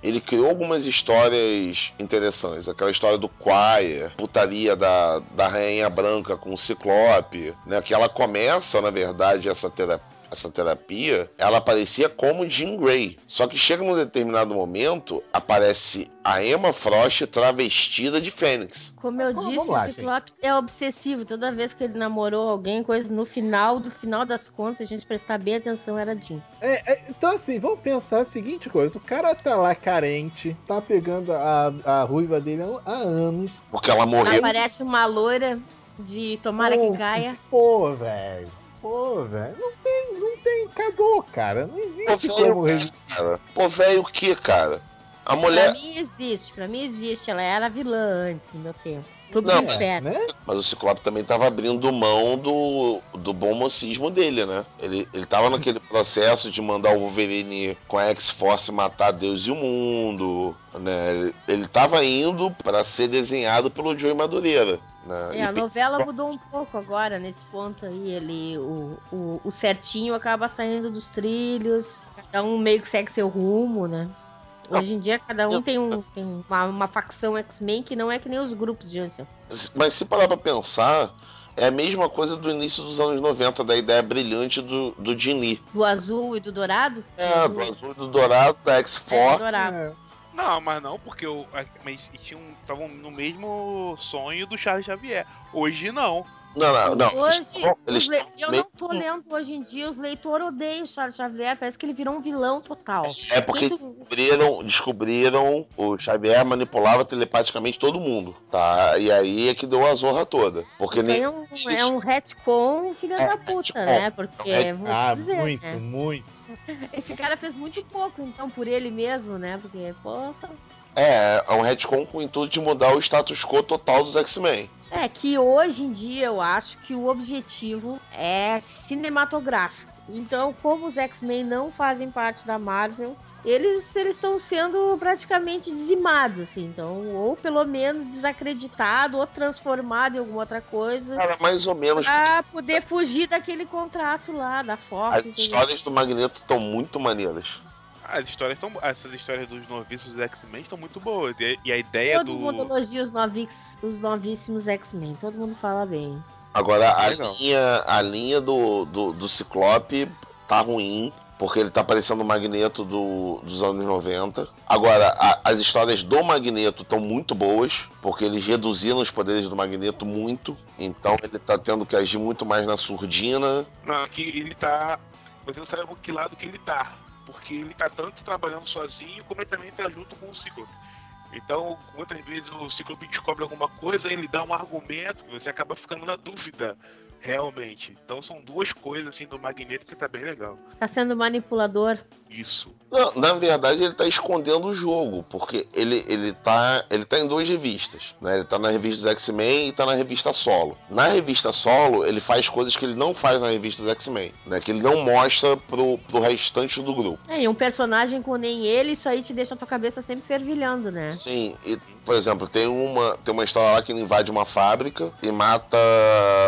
Ele criou algumas histórias interessantes. Aquela história do Quire, putaria da, da Rainha Branca com o Ciclope, né? Que ela começa, na verdade, essa terapia. Essa terapia, ela aparecia como Jean Grey. Só que chega num determinado momento, aparece a Emma Frost travestida de Fênix. Como eu Vamos disse, lá, o Ciclope é obsessivo. Toda vez que ele namorou alguém, coisa no final, do final das contas, se a gente prestar bem atenção, era Jean. É, é, então, assim, vamos pensar a seguinte coisa: o cara tá lá carente, tá pegando a, a ruiva dele há, há anos. Porque ela morreu. Aparece uma loira de tomara Pô, que caia. Pô, velho. Pô, velho. Não tem, não tem. Acabou, cara. Não existe Pô, como resistir. cara. Pô, velho, o que, cara? A mulher. Pra mim existe, pra mim existe. Ela era vilã antes, no meu tempo. Pro Não, inferno. Né? Mas o Ciclope também tava abrindo mão do, do bom mocismo dele, né? Ele, ele tava naquele processo de mandar o Wolverine com a X-Force matar Deus e o mundo, né? Ele, ele tava indo pra ser desenhado pelo Joey Madureira, né? É, a E- novela mudou um pouco agora, nesse ponto aí. Ele, o, o, o certinho acaba saindo dos trilhos. Cada um meio que segue seu rumo, né? Hoje em dia, cada um tem, um, tem uma, uma facção X-Men que não é que nem os grupos de antes. Mas se parar pra pensar, é a mesma coisa do início dos anos 90, da ideia brilhante do, do Jim Lee. Do azul e do dourado? É, do azul e do dourado, da É, X-Force. É. Não, mas não, porque a- mas tinham estavam no mesmo sonho do Charles Xavier. Hoje não. Não, não, não. Hoje, eles le- eu meio- não tô lendo hoje em dia, os leitores odeiam o Charles Xavier, parece que ele virou um vilão total. É porque Tudo- descobriram, descobriram o Xavier manipulava telepaticamente todo mundo, tá? E aí é que deu a zorra toda. Porque Isso aí nem. é um, é um retcon filha É, da puta, retcon. né? Porque, É, vou Ah, dizer, muito, né? muito. Esse cara fez muito pouco, então, por ele mesmo, né? Porque, porra. É, é um retcon com o intuito de mudar o status quo total dos X-Men. É que hoje em dia eu acho que o objetivo é cinematográfico. Então, como os X-Men não fazem parte da Marvel, eles eles estão sendo praticamente dizimados, assim. Então, ou pelo menos desacreditado, ou transformado em alguma outra coisa. Cara, mais ou menos. Pra poder fugir daquele contrato lá da Fox. As entendeu? histórias do Magneto estão muito maneiras. As histórias tão, essas histórias dos noviços dos X-Men estão muito boas. E, e a ideia Todo do. mundo elogia os, novix, os novíssimos X-Men. Todo mundo fala bem. Agora, a Legal. linha, a linha do, do, do Ciclope tá ruim. Porque ele tá parecendo o Magneto do, dos anos 90. Agora, a- as histórias do Magneto estão muito boas. Porque eles reduziram os poderes do Magneto muito. Então ele tá tendo que agir muito mais na surdina. Não, aqui ele tá. Você não sabe que lado que ele tá. Porque ele tá tanto trabalhando sozinho, como ele também tá junto com o Ciclope. Então, muitas vezes o Ciclope descobre alguma coisa, ele dá um argumento, você acaba ficando na dúvida, realmente. Então são duas coisas assim do Magneto que tá bem legal. Tá sendo manipulador. Isso. Não, na verdade, ele tá escondendo o jogo, porque ele, ele, tá, ele tá em duas revistas. Né? Ele tá na revista dos X-Men e tá na revista solo. Na revista solo, ele faz coisas que ele não faz na revista dos X-Men, né? Que ele não mostra pro, pro restante do grupo. É, e um personagem com nem ele, isso aí te deixa a tua cabeça sempre fervilhando, né? Sim, e, por exemplo, tem uma, tem uma história lá que ele invade uma fábrica e mata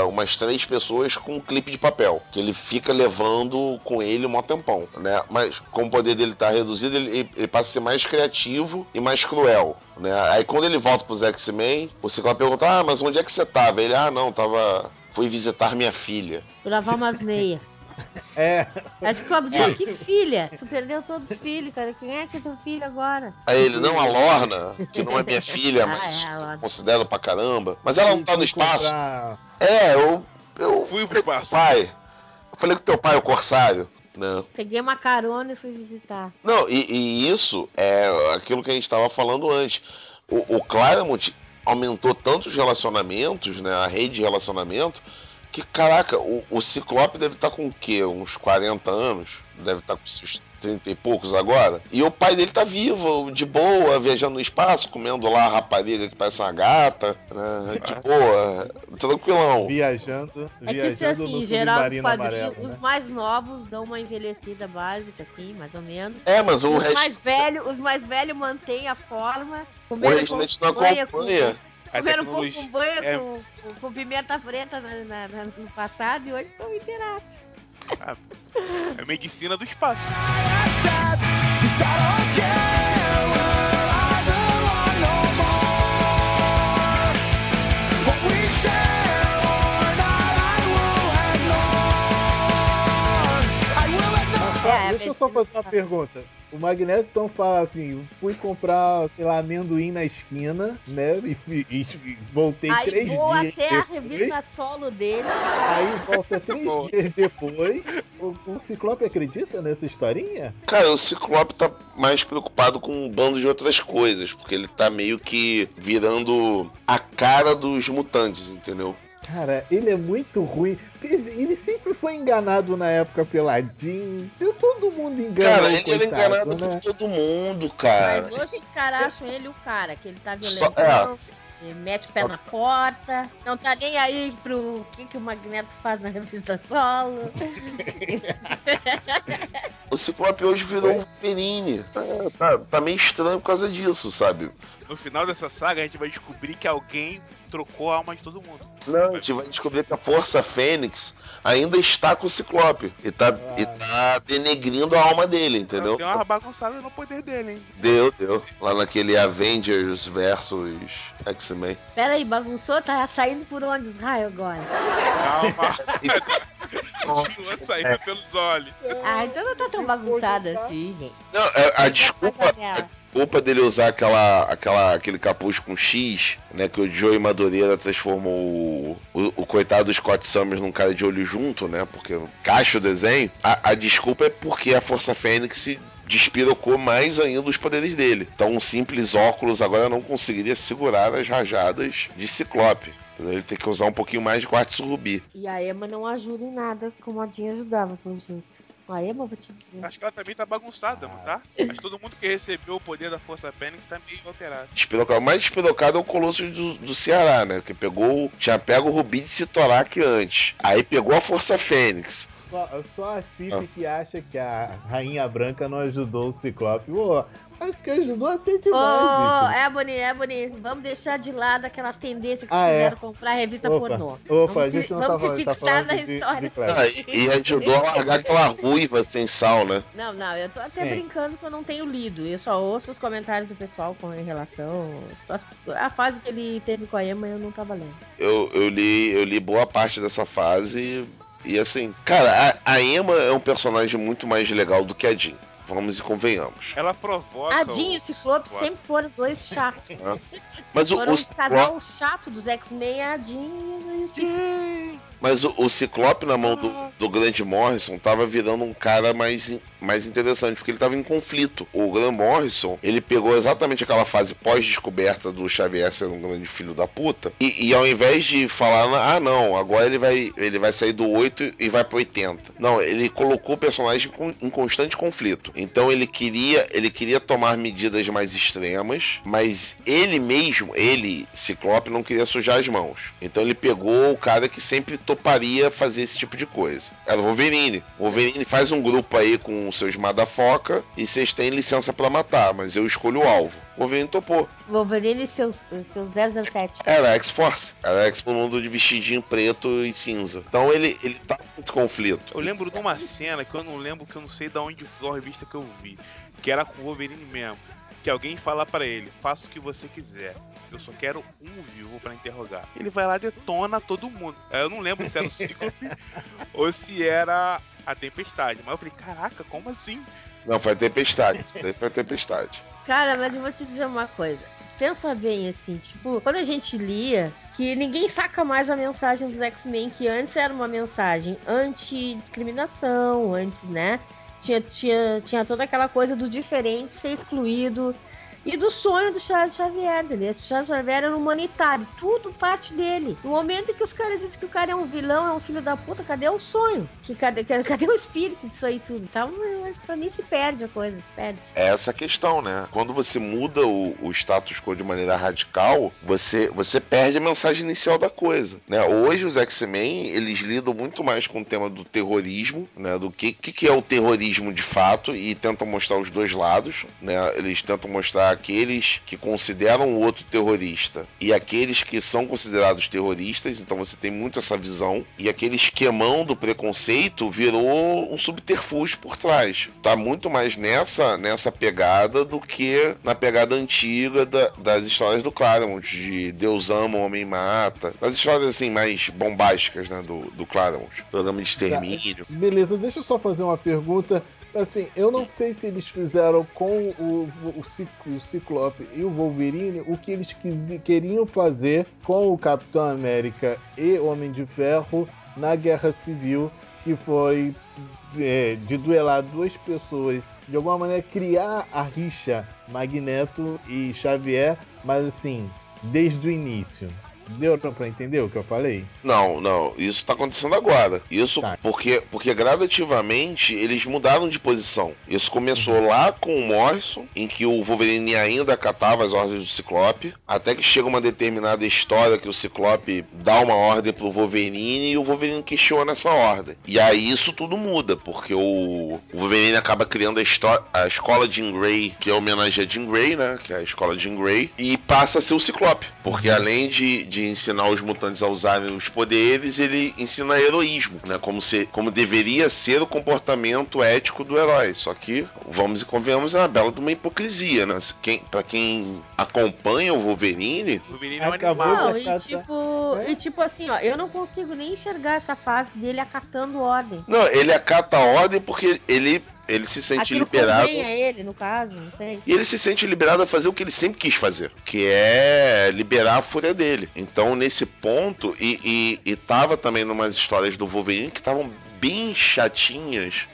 umas três pessoas com um clipe de papel, que ele fica levando com ele um tempão, né? Mas como o poder dele tá reduzido, ele, ele passa a ser mais criativo e mais cruel, né? Aí quando ele volta pros X-Men, o Ciclope pergunta, ah, mas onde é que você tava? Ele, ah, não, tava... Fui visitar minha filha. Fui lavar umas meias. É, Aí você Cláudio diz, que filha? Tu perdeu todos os filhos, cara. Quem é que é teu filho agora? Aí ele, não, a Lorna, que não é minha filha, Ah, mas é, a Lorna. considero pra caramba. Mas ela não tá no espaço. comprar- É, eu. Eu Fui pro espaço. pai. Eu falei com teu pai, o Corsário. Não. Peguei uma carona e fui visitar. Não, e, e isso é aquilo que a gente estava falando antes. O, o Claremont aumentou tantos relacionamentos, né? A rede de relacionamento, que, caraca, o, o Ciclope deve estar com o quê? Uns 40 anos? Deve estar com seus 30 e poucos agora. E o pai dele tá vivo, de boa, viajando no espaço, comendo lá a rapariga que parece uma gata, né? De boa, tranquilão. Viajando, É que se viajando assim, no geral os submarino quadrinhos, amarelo, os né? mais novos dão uma envelhecida básica, assim, mais ou menos. É, mas o os resto. mais velhos, os mais velhos mantêm a forma. O Comeram restante não acompanha. A Comeram um pouco com banha é- com, com- com pimenta preta na- na- na- no passado e hoje estão inteiraços. É medicina do espaço. Eu só fazer uma pergunta. O Magneto então fala assim: fui comprar, sei lá, amendoim na esquina, né? E, e- e voltei Aí três vou dias. até a depois, revista solo dele. Aí volta três dias depois. O, o Ciclope acredita nessa historinha? Cara, o Ciclope tá mais preocupado com um bando de outras coisas, porque ele tá meio que virando a cara dos mutantes, entendeu? Cara, ele é muito ruim. Ele sempre foi enganado na época pela Jean. Deu todo mundo engana. Cara, ele era coitado, enganado né? por todo mundo, cara. Mas hoje os caras acham ele o cara, que ele tá Só- violentão, ele mete o pé na porta, não tá nem aí pro que, que o Magneto faz na revista solo. O Ciclope hoje virou um Wolverine. Tá, tá, tá meio estranho por causa disso, sabe? No final dessa saga, a gente vai descobrir que alguém trocou a alma de todo mundo. Não, a gente vai descobrir que a Força Fênix ainda está com o Ciclope. E tá, e tá denegrindo a alma dele, entendeu? Tem uma bagunçada no poder dele, hein? Deu, deu. Lá naquele Avengers versus X-Men. Pera aí, bagunçou? Tá saindo por onde os raios agora? Calma. Continua saindo pelos olhos. Ah, então não tá tão bagunçado assim, gente. Não, é- a, A desculpa. Desculpa dele usar aquela, aquela, aquele capuz com X, né? Que o Joey Madureira transformou o, o, o coitado do Scott Summers num cara de olho junto, né? Porque caixa o desenho. A, a desculpa é porque a Força Fênix despirocou mais ainda os poderes dele. Então um simples óculos agora não conseguiria segurar as rajadas de Ciclope. Ele tem que usar um pouquinho mais de quartzo rubi. E a Emma não ajuda em nada, como a Jean ajudava, pelo jeito. A Emma, vou te dizer. Acho que ela também tá bagunçada, não tá? Acho que todo mundo que recebeu o poder da Força Fênix tá meio alterado. Despirocado. O mais despirocado é o Colosso do, do Ceará, né? Que pegou. Tinha pego o Rubi de Citorak antes. Aí pegou a Força Fênix. Só, só a Cip Ah. que acha que a Rainha Branca não ajudou o Ciclope. Pô, acho que ajudou até Ô, demais. bicho. Ebony, Ebony, vamos deixar de lado aquelas tendências que Ah, é? fizeram comprar revista Opa, pornô. opa, vamos a gente se, não vamos tá, se tá fixar falando na de, de história. Clash. Ah, e, e ajudou a largar aquela ruiva sem sal, né? Não, não, eu tô até Sim. brincando que eu não tenho lido. Eu só ouço os comentários do pessoal com em relação. só- a fase que ele teve com a Emma eu não tava lendo. Eu, eu, li, eu li boa parte dessa fase. E assim, cara, a, a Emma é um personagem muito mais legal do que a Jean. Vamos e convenhamos. Ela provoca. A Jean e o Ciclope Claro. sempre foram dois chatos. Mas o, Foram o os Ciclope, casal chato dos X-Men, a Jean e o Ciclope. Mas o, o Ciclope na mão do, do Morrison tava virando um cara mais, mais interessante, porque ele tava em conflito. O Grant Morrison, ele pegou exatamente aquela fase pós-descoberta do Xavier ser um grande filho da puta, e, e ao invés de falar, ah não, agora ele vai, ele vai sair do 8 e vai pro 80. Não, ele colocou o personagem em constante conflito. Então ele queria, ele queria tomar medidas mais extremas, mas ele mesmo, ele, Ciclope, não queria sujar as mãos. Então ele pegou o cara que sempre toparia fazer esse tipo de coisa. Era o Wolverine. O Wolverine faz um grupo aí com os seus madafoca e vocês têm licença pra matar, mas eu escolho o alvo. O Wolverine topou. Wolverine e seus, seus 007. Era a X-Force. Era X todo mundo de vestidinho preto e cinza. Então ele, ele tá com esse conflito. Eu lembro de uma cena que eu não lembro, que eu não sei de onde foi a revista que eu vi. Que era com o Wolverine mesmo. Que alguém fala pra ele, faça o que você quiser. Eu só quero um vivo pra interrogar. Ele vai lá e detona todo mundo. Eu não lembro se era o Cíclope ou se era a Tempestade. Mas eu falei, caraca, como assim? Não, foi a tempestade. Isso daí foi a tempestade. Cara, mas eu vou te dizer uma coisa. Pensa bem assim, tipo, quando a gente lia, que ninguém saca mais a mensagem dos X-Men, que antes era uma mensagem anti-discriminação, antes, né? Tinha, tinha, tinha toda aquela coisa do diferente ser excluído. E do sonho do Charles Xavier, entendeu? Esse Charles Xavier era um humanitário, tudo parte dele. No momento em que os caras dizem que o cara é um vilão, é um filho da puta, cadê o sonho? Que cadê, cadê, o espírito disso aí tudo? Que pra mim se perde a coisa, se perde. É essa questão, né? Quando você muda o, o status quo de maneira radical, você, você perde a mensagem inicial da coisa, né? Hoje os X-Men, eles lidam muito mais com o tema do terrorismo, né? Do que, que, que é o terrorismo de fato e tentam mostrar os dois lados, né? Eles tentam mostrar aqueles que consideram o outro terrorista e aqueles que são considerados terroristas, então você tem muito essa visão e aquele esquemão do preconceito virou um subterfúgio por trás. Tá muito mais nessa nessa pegada do que na pegada antiga da- das histórias do Claremont, de Deus ama, o homem mata. Das histórias assim mais bombásticas, né, do, do Claremont. Programa de extermínio. Beleza, deixa eu só fazer uma pergunta. Assim, eu não sei se eles fizeram com o, o, o Ciclope e o Wolverine o que eles quisi- queriam fazer com o Capitão América e Homem de Ferro na Guerra Civil, que foi de, de duelar duas pessoas, de alguma maneira criar a rixa Magneto e Xavier, mas assim, desde o início. Deu pra entender o que eu falei? Não, não, isso tá acontecendo agora. Isso Tá. porque, porque gradativamente eles mudaram de posição. Isso começou lá com o Morrison, em que o Wolverine ainda acatava as ordens do Ciclope, até que chega uma determinada história que o Ciclope dá uma ordem pro Wolverine e o Wolverine questiona essa ordem. E aí isso tudo muda, porque o, o Wolverine acaba criando a, a escola Jean Grey, que é homenagem a Jean Grey, né? Que é a escola Jean Grey, e passa a ser o Ciclope. Porque além de, de ensinar os mutantes a usarem os poderes, ele ensina heroísmo, né? Como, se, como deveria ser o comportamento ético do herói. Só que, vamos e convenhamos, é uma bela de uma hipocrisia, né? Quem, pra quem acompanha o Wolverine, O menino é um animal. Não, e cara, tipo, é. e tipo assim, ó, eu não consigo nem enxergar essa fase dele acatando ordem. não, ele acata a ordem porque ele, ele se sente Aquilo liberado. a ele, no caso, não sei. E ele se sente liberado a fazer o que ele sempre quis fazer, que é liberar a fúria dele. Então, nesse ponto, e, e, e tava também numas histórias do Wolverine que estavam bem chatinhas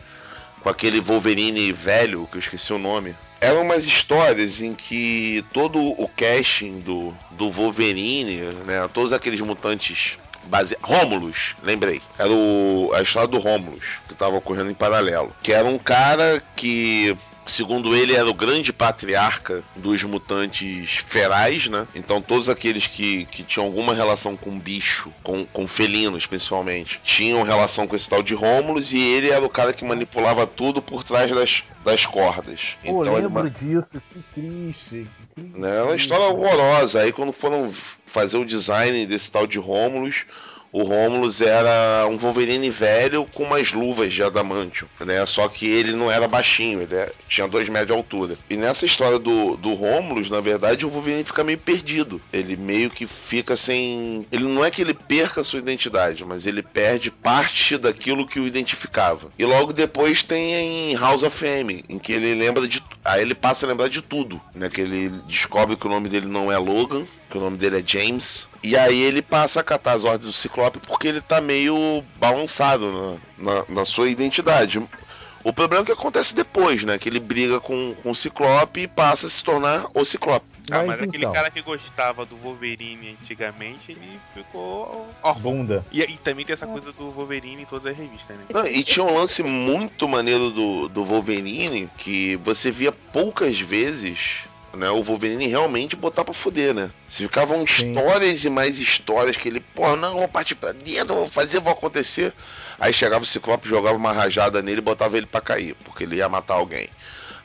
com aquele Wolverine velho, que eu esqueci o nome. Eram umas histórias em que todo o casting do, do Wolverine, né, todos aqueles mutantes base... Rômulus, lembrei. Era o... a história do Rômulus, que estava ocorrendo em paralelo. Que era um cara que Segundo ele, era o grande patriarca dos mutantes ferais, né? Então, todos aqueles que, que tinham alguma relação com bicho, com, com felinos principalmente, tinham relação com esse tal de Rômulus e ele era o cara que manipulava tudo por trás das, das cordas. Pô, Então, ele lembro disso, que triste. Que triste. né? É uma história horrorosa. Aí quando foram fazer o design desse tal de Rômulus, o Rômulus era um Wolverine velho com umas luvas de adamantio, né? Só que ele não era baixinho, ele é- tinha dois metros de altura. E nessa história do, do Rômulus, na verdade, o Wolverine fica meio perdido. Ele meio que fica sem... Ele não é que ele perca a sua identidade, mas ele perde parte daquilo que o identificava. E logo depois tem em House of M, em que ele lembra de... Aí ele passa a lembrar de tudo, né? Que ele descobre que o nome dele não é Logan, que o nome dele é James. E aí ele passa a catar as ordens do Ciclope porque ele tá meio balançado na, na, na sua identidade. O problema é que acontece depois, né? Que ele briga com, com o Ciclope e passa a se tornar o Ciclope. Ah, Mas mas aquele então. cara que gostava do Wolverine antigamente, ele ficou órfão. Bunda. E, e também tem essa coisa do Wolverine em todas as revistas, né? Não, e tinha um lance muito maneiro do, do Wolverine que você via poucas vezes. Né, o Wolverine realmente botar pra fuder, né? Se ficavam Sim. histórias e mais histórias que ele, pô, não, vou partir pra dentro, vou fazer, vou acontecer. Aí chegava o Ciclope, jogava uma rajada nele e botava ele pra cair, porque ele ia matar alguém.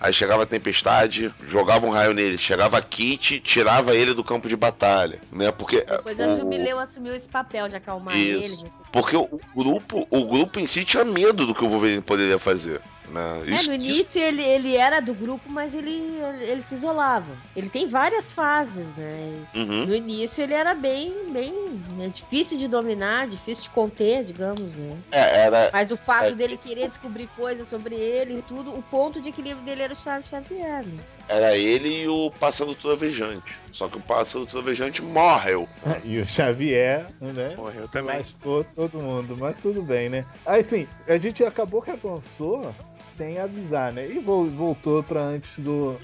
Aí chegava a Tempestade, jogava um raio nele. Chegava a Kit, tirava ele do campo de batalha, né? Porque Depois o- a Jubileu assumiu esse papel de acalmar Isso. ele. porque o grupo, o grupo em si tinha medo do que o Wolverine poderia fazer. Né? É, no início ele, ele era do grupo, mas ele, ele se isolava. Ele tem várias fases, né? Uhum. No início ele era bem, bem é difícil de dominar, difícil de conter, digamos, né? É, era. Mas o fato É. dele querer descobrir coisas sobre ele e tudo, o ponto de equilíbrio dele era o Charles Xavier. Né? Era ele e o Pássaro Trovejante. Só que o Pássaro Trovejante morreu. E o Xavier, né? Morreu também. Lascou todo mundo, mas tudo bem, né? Aí sim, a gente acabou que avançou sem avisar, né? E vol- voltou pra antes do,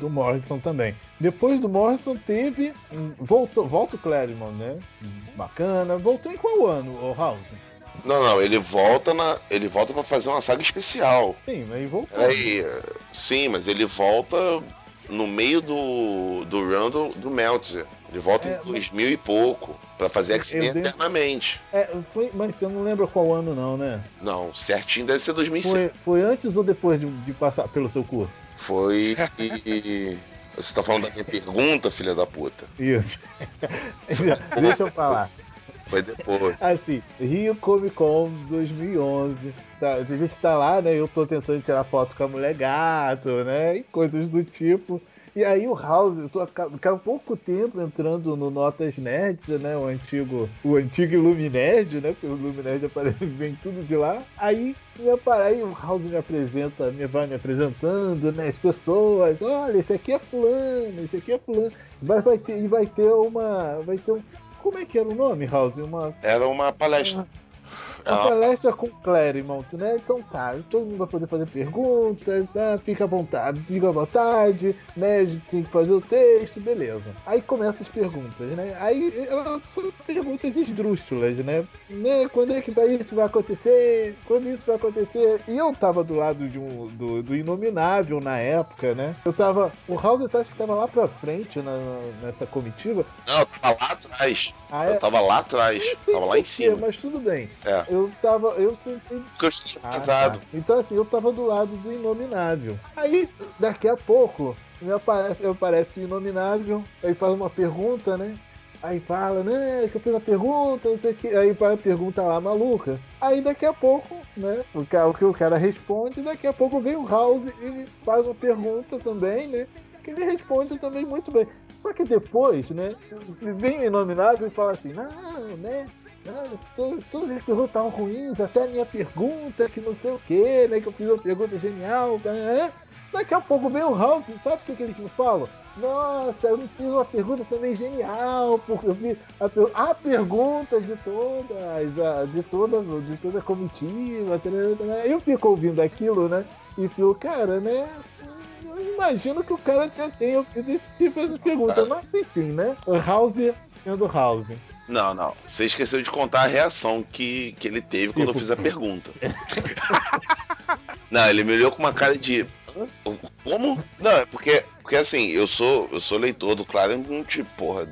do Morrison também. Depois do Morrison teve. Voltou, volta o Claremont, né? Bacana. Voltou em qual ano, o House? Não, não, ele volta na. Ele volta pra fazer uma saga especial. Sim, mas voltou. Aí, sim, mas ele volta no meio do, do run do, do Meltzer. Ele volta É, em mas- 2000 e pouco pra fazer X-Men Eu eternamente. É, foi- mas você não lembra qual ano, não, né? Não, certinho deve ser 2006. Foi, foi antes ou depois de, de passar pelo seu curso? Foi. Você tá falando da minha pergunta, filha da puta? Isso. Deixa eu falar. Foi depois. Assim, Rio Comic Con 2011. Tá, a gente tá lá, né? Eu tô tentando tirar foto com a mulher gato, né? E coisas do tipo. E aí o House, eu tô há pouco tempo entrando no Notas Nerds, né? O antigo, o antigo Illuminerd, né? Porque o Illuminerd aparece, vem tudo de lá. Aí, me aí o House me apresenta, me vai me apresentando, né? As pessoas, olha, esse aqui é fulano, esse aqui é fulano. Vai, vai ter, e vai ter uma. Vai ter um. Como é que era o nome, House? Uma Era uma palestra. A Ah, palestra com Claremont, né? Então tá, todo mundo vai poder fazer perguntas, tá? Fica à vontade, fica à vontade, né? A gente tem que fazer o texto, beleza. Aí começam as perguntas, né? Aí elas são perguntas esdrúxulas, né? né? Quando é que isso vai acontecer? Quando isso vai acontecer? E eu tava do lado de um, do, do Inominável na época, né? Eu tava. O House acho que tava lá pra frente na- nessa comitiva. não, eu tava lá atrás. Ah, é? Eu tava lá atrás. Tava lá em cima. Mas tudo bem. É. Eu tava. Eu sempre Porque eu Ah, pesado. tá. Então assim, eu tava do lado do Inominável. Aí, daqui a pouco, me aparece, aparece o Inominável, aí faz uma pergunta, né? Aí fala, né, que eu fiz a pergunta, não sei o que. Aí a pergunta lá maluca. Aí daqui a pouco, né, o, cara, o que o cara responde, daqui a pouco vem o House e faz uma pergunta também, né? Que ele responde também muito bem. Só que depois, né, vem o Inominável e fala assim, não, né? Não, to- todas as perguntas estavam ruins, até a minha pergunta, que não sei o que, né? Que eu fiz uma pergunta genial. tá, né? Daqui a pouco vem o House, sabe o que, que eles me falam? Nossa, eu fiz uma pergunta também genial, porque eu fiz a, a pergunta de todas, a- de toda, de toda a comitiva. tá, né, tá, né? Eu fico ouvindo aquilo, né? E fico, cara, né? Eu imagino que o cara já tenha feito esse tipo de pergunta, mas enfim, né? House sendo House. Não, não. Você esqueceu de contar a reação que, que ele teve quando eu Tipo? fiz a pergunta. não, ele me olhou com uma cara de. Como? Não, é porque, porque assim, eu sou, eu sou leitor do Claremont, porra,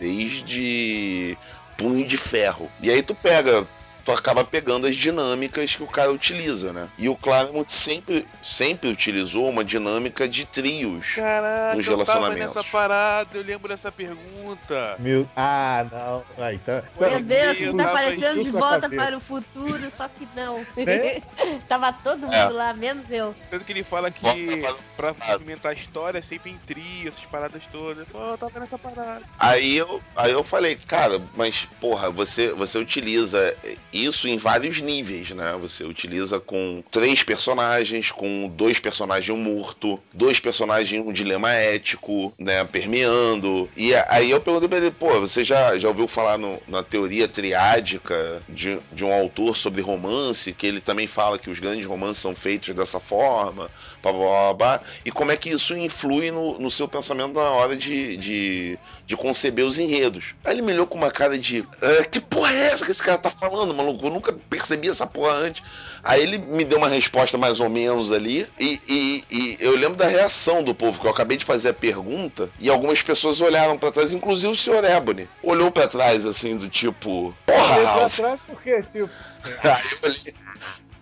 desde Punho de Ferro. E aí tu pega. Tu acaba pegando as dinâmicas que o cara utiliza, né? E o Claremont sempre, sempre utilizou uma dinâmica de trios. Caraca, Nos eu tava relacionamentos. nessa parada, eu lembro dessa pergunta. Meu... Ah, não. Aí tá. Meu Meu Deus, Deus, tá parecendo de volta cabeça. para o futuro, só que não. Né? Tava todo mundo É. lá, menos eu. Tanto que ele fala que pra movimentar a história é sempre em trio, essas paradas todas. Pô, eu tava nessa parada. Aí eu, aí eu falei, cara, mas porra, você, você utiliza isso em vários níveis, né? Você utiliza com três personagens, com dois personagens morto, dois personagens um dilema ético, né? Permeando. E aí eu perguntei pra ele, pô, você já, já ouviu falar no- na teoria triádica de, de um autor sobre romance, que ele também fala que os grandes romances são feitos dessa forma, blá blá blá, blá e como é que isso influi no, no seu pensamento na hora de, de, de conceber os enredos. Aí ele me olhou com uma cara de "Ah, que porra é essa que esse cara tá falando, maluco? Eu nunca percebi essa porra antes. Aí ele me deu uma resposta mais ou menos ali, e, e- e eu lembro da reação do povo, que eu acabei de fazer a pergunta, e algumas pessoas olharam pra trás, inclusive o senhor Ebony. Olhou pra trás, assim, do tipo, porra, Olhei pra trás porque, tipo. Aí eu olhei,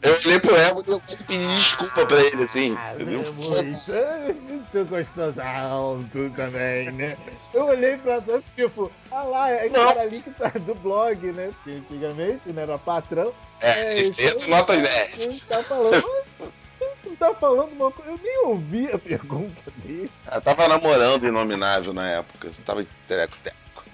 eu olhei pro Ebony e eu quase pedi desculpa pra ele, assim. Ah, entendeu? meu, muito. Muito gostosão, tu também, né? Eu olhei pra trás, tipo, ah lá, é aquele Não. cara ali que tá do blog, né? Porque antigamente, né? Era patrão. É, esse é então, nota 10. Ele tá falando, tá falando uma coisa. Eu nem ouvi a pergunta dele. Eu tava namorando Inominável na época. Eu tava teco-teco.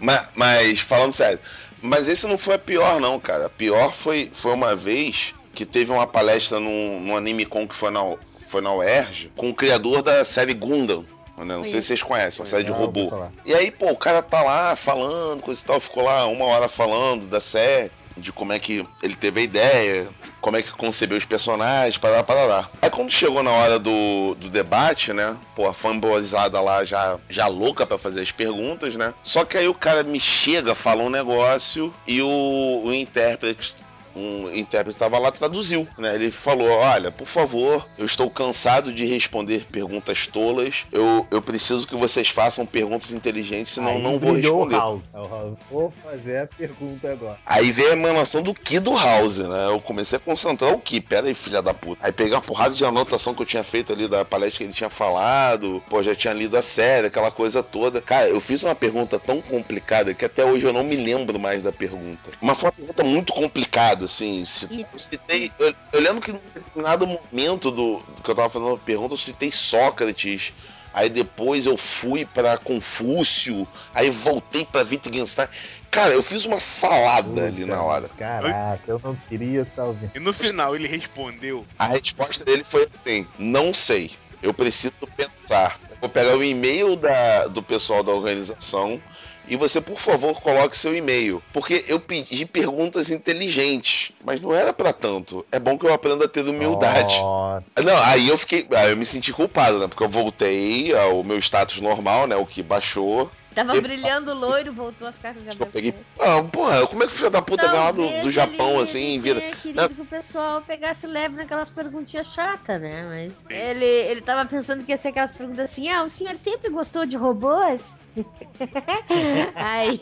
Mas, mas, falando sério, mas esse não foi a pior, não, cara. A pior foi, foi uma vez que teve uma palestra num, num Anime Con que foi na, foi na UERJ com o criador da série Gundam. né? Não sei se vocês conhecem, uma série de vou robô. E aí, pô, o cara tá lá falando, coisa e tal, ficou lá uma hora falando da série. de como é que ele teve a ideia, como é que concebeu os personagens, parará, parará. Aí quando chegou na hora do, do debate, né? Pô, a fanboyzada lá já, já louca pra fazer as perguntas, né? Só que aí o cara me chega, fala um negócio e o, o intérprete um intérprete estava lá traduziu, né? Ele falou: "Olha, por favor, eu estou cansado de responder perguntas tolas. Eu, eu preciso que vocês façam perguntas inteligentes, senão Aí não vou responder." O House. O House. Vou fazer a pergunta agora. Aí veio a emanação do Ki do House, né? Eu comecei a concentrar o Ki. Pera aí, filha da puta. Aí peguei uma porrada de anotação que eu tinha feito ali da palestra que ele tinha falado. Pô, já tinha lido a série, aquela coisa toda. Cara, eu fiz uma pergunta tão complicada que até hoje eu não me lembro mais da pergunta. Mas foi uma pergunta muito complicada, assim. ci- Isso. Eu citei. Eu, eu lembro que em determinado momento do, do que eu tava fazendo a pergunta, eu citei Sócrates. Aí depois eu fui pra Confúcio, aí voltei pra Wittgenstein. Cara, eu fiz uma salada ali na hora. Caraca, eu não queria estar ouvindo. E no final ele respondeu. A resposta dele foi assim: não sei. Eu preciso pensar. Vou pegar o e-mail da, do pessoal da organização e você, por favor, coloque seu e-mail. Porque eu pedi perguntas inteligentes, mas não era pra tanto. É bom que eu aprenda a ter humildade. Nossa, Não, aí eu fiquei. Aí eu me senti culpado, né? Porque eu voltei ao meu status normal, né? O que baixou. Tava Eu- brilhando loiro, voltou a ficar com o Eu cabelo. peguei. preto. Ah, porra, como é que o filho da puta ganhar lá do, do Japão, ele- assim, vida? tenha querido que o pessoal pegasse leve naquelas perguntinhas chatas, né? Mas ele, ele tava pensando que ia ser aquelas perguntas assim: ah, o senhor sempre gostou de robôs? Aí.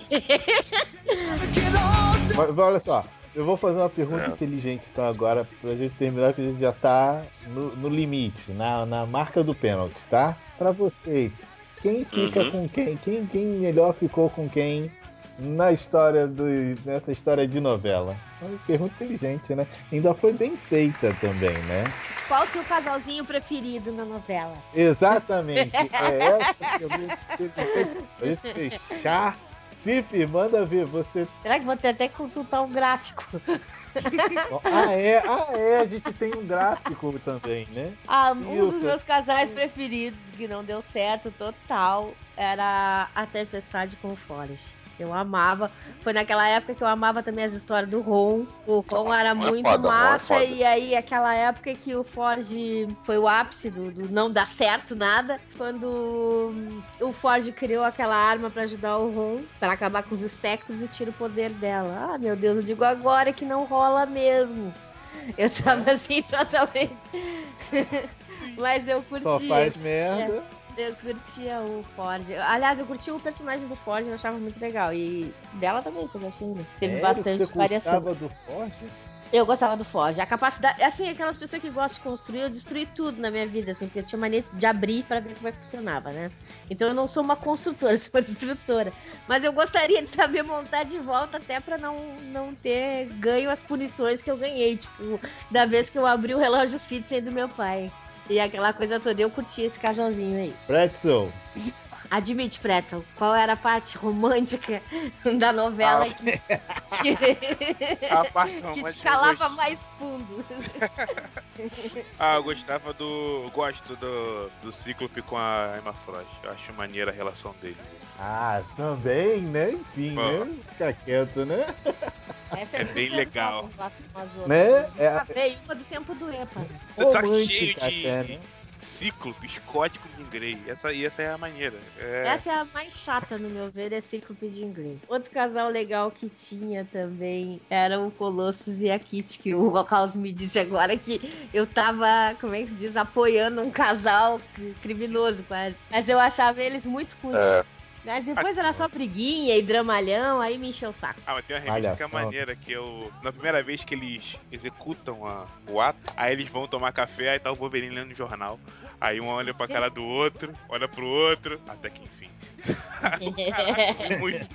mas olha só. Eu vou fazer uma pergunta É. inteligente então agora, pra gente terminar, que a gente já tá no, no limite, na, na marca do pênalti, tá? Pra vocês, quem fica Uhum. com quem? quem? Quem melhor ficou com quem na história do, nessa história de novela? Uma pergunta inteligente, né? Ainda foi bem feita também, né? Qual o seu casalzinho preferido na novela? Exatamente. É essa inteligente. Pra gente fechar. Cif, manda ver, você Será que vou ter até que consultar um gráfico? Ah, é, ah, é, a gente tem um gráfico também, né? Ah, um dos meus casais preferidos, que não deu certo total, era A Tempestade com o Forrest. Eu amava. Foi naquela época que eu amava também as histórias do Ron. O Ron era é muito foda, é massa. foda. e aí, aquela época que o Forge foi o ápice do, do não dar certo nada. Quando o Forge criou aquela arma pra ajudar o Ron, pra acabar com os espectros e tira o poder dela. Ah, meu Deus, eu digo agora que não rola mesmo. Eu tava assim totalmente. Mas eu curti. Só faz merda. Eu curtia o Ford. Aliás, eu curtia o personagem do Ford, eu achava muito legal. E dela também, você achei. Teve Sério? bastante Você variação. gostava do Forte? Eu gostava do Ford. A capacidade. Assim, aquelas pessoas que gostam de construir, eu destruí tudo na minha vida, assim, porque eu tinha mania de abrir pra ver como é que funcionava, né? Então eu não sou uma construtora, sou uma destrutora. Mas eu gostaria de saber montar de volta até pra não, não ter ganho as punições que eu ganhei. Tipo, da vez que eu abri o relógio Citizen do meu pai. E aquela coisa toda, eu curti esse cajalzinho aí. Pretzel. Admite, Pretzel, qual era a parte romântica da novela Ah. que, que, A parte que romântica te eu calava gost- mais fundo? Ah, eu gostava do. eu Gosto do, do Cíclope com a Emma Frost. Eu acho maneira a relação deles. Ah, também, né? Enfim, Pô. né? Fica quieto, né? Essa É bem super legal. Né? É- a veio uma do tempo do EPA. Tá cheio de até, né? Cíclope, Scott com Jean Grey. Essa, e essa é a maneira. É, Essa é a mais chata, no meu ver, é Cíclope de Green. Outro casal legal que tinha também era o Colossus e a Kitty, que o Caos me disse agora que eu tava, como é que se diz, apoiando um casal cri- criminoso quase. Mas eu achava eles muito cuzos. É. Mas depois era só briguinha e dramalhão, aí me encheu o saco. Ah, mas tem uma que é maneira, que eu. Na primeira vez que eles executam a- o ato, aí eles vão tomar café, aí tá o Wolverine lendo o jornal. Aí um olha pra cara do outro, olha pro outro, até que enfim. Muito.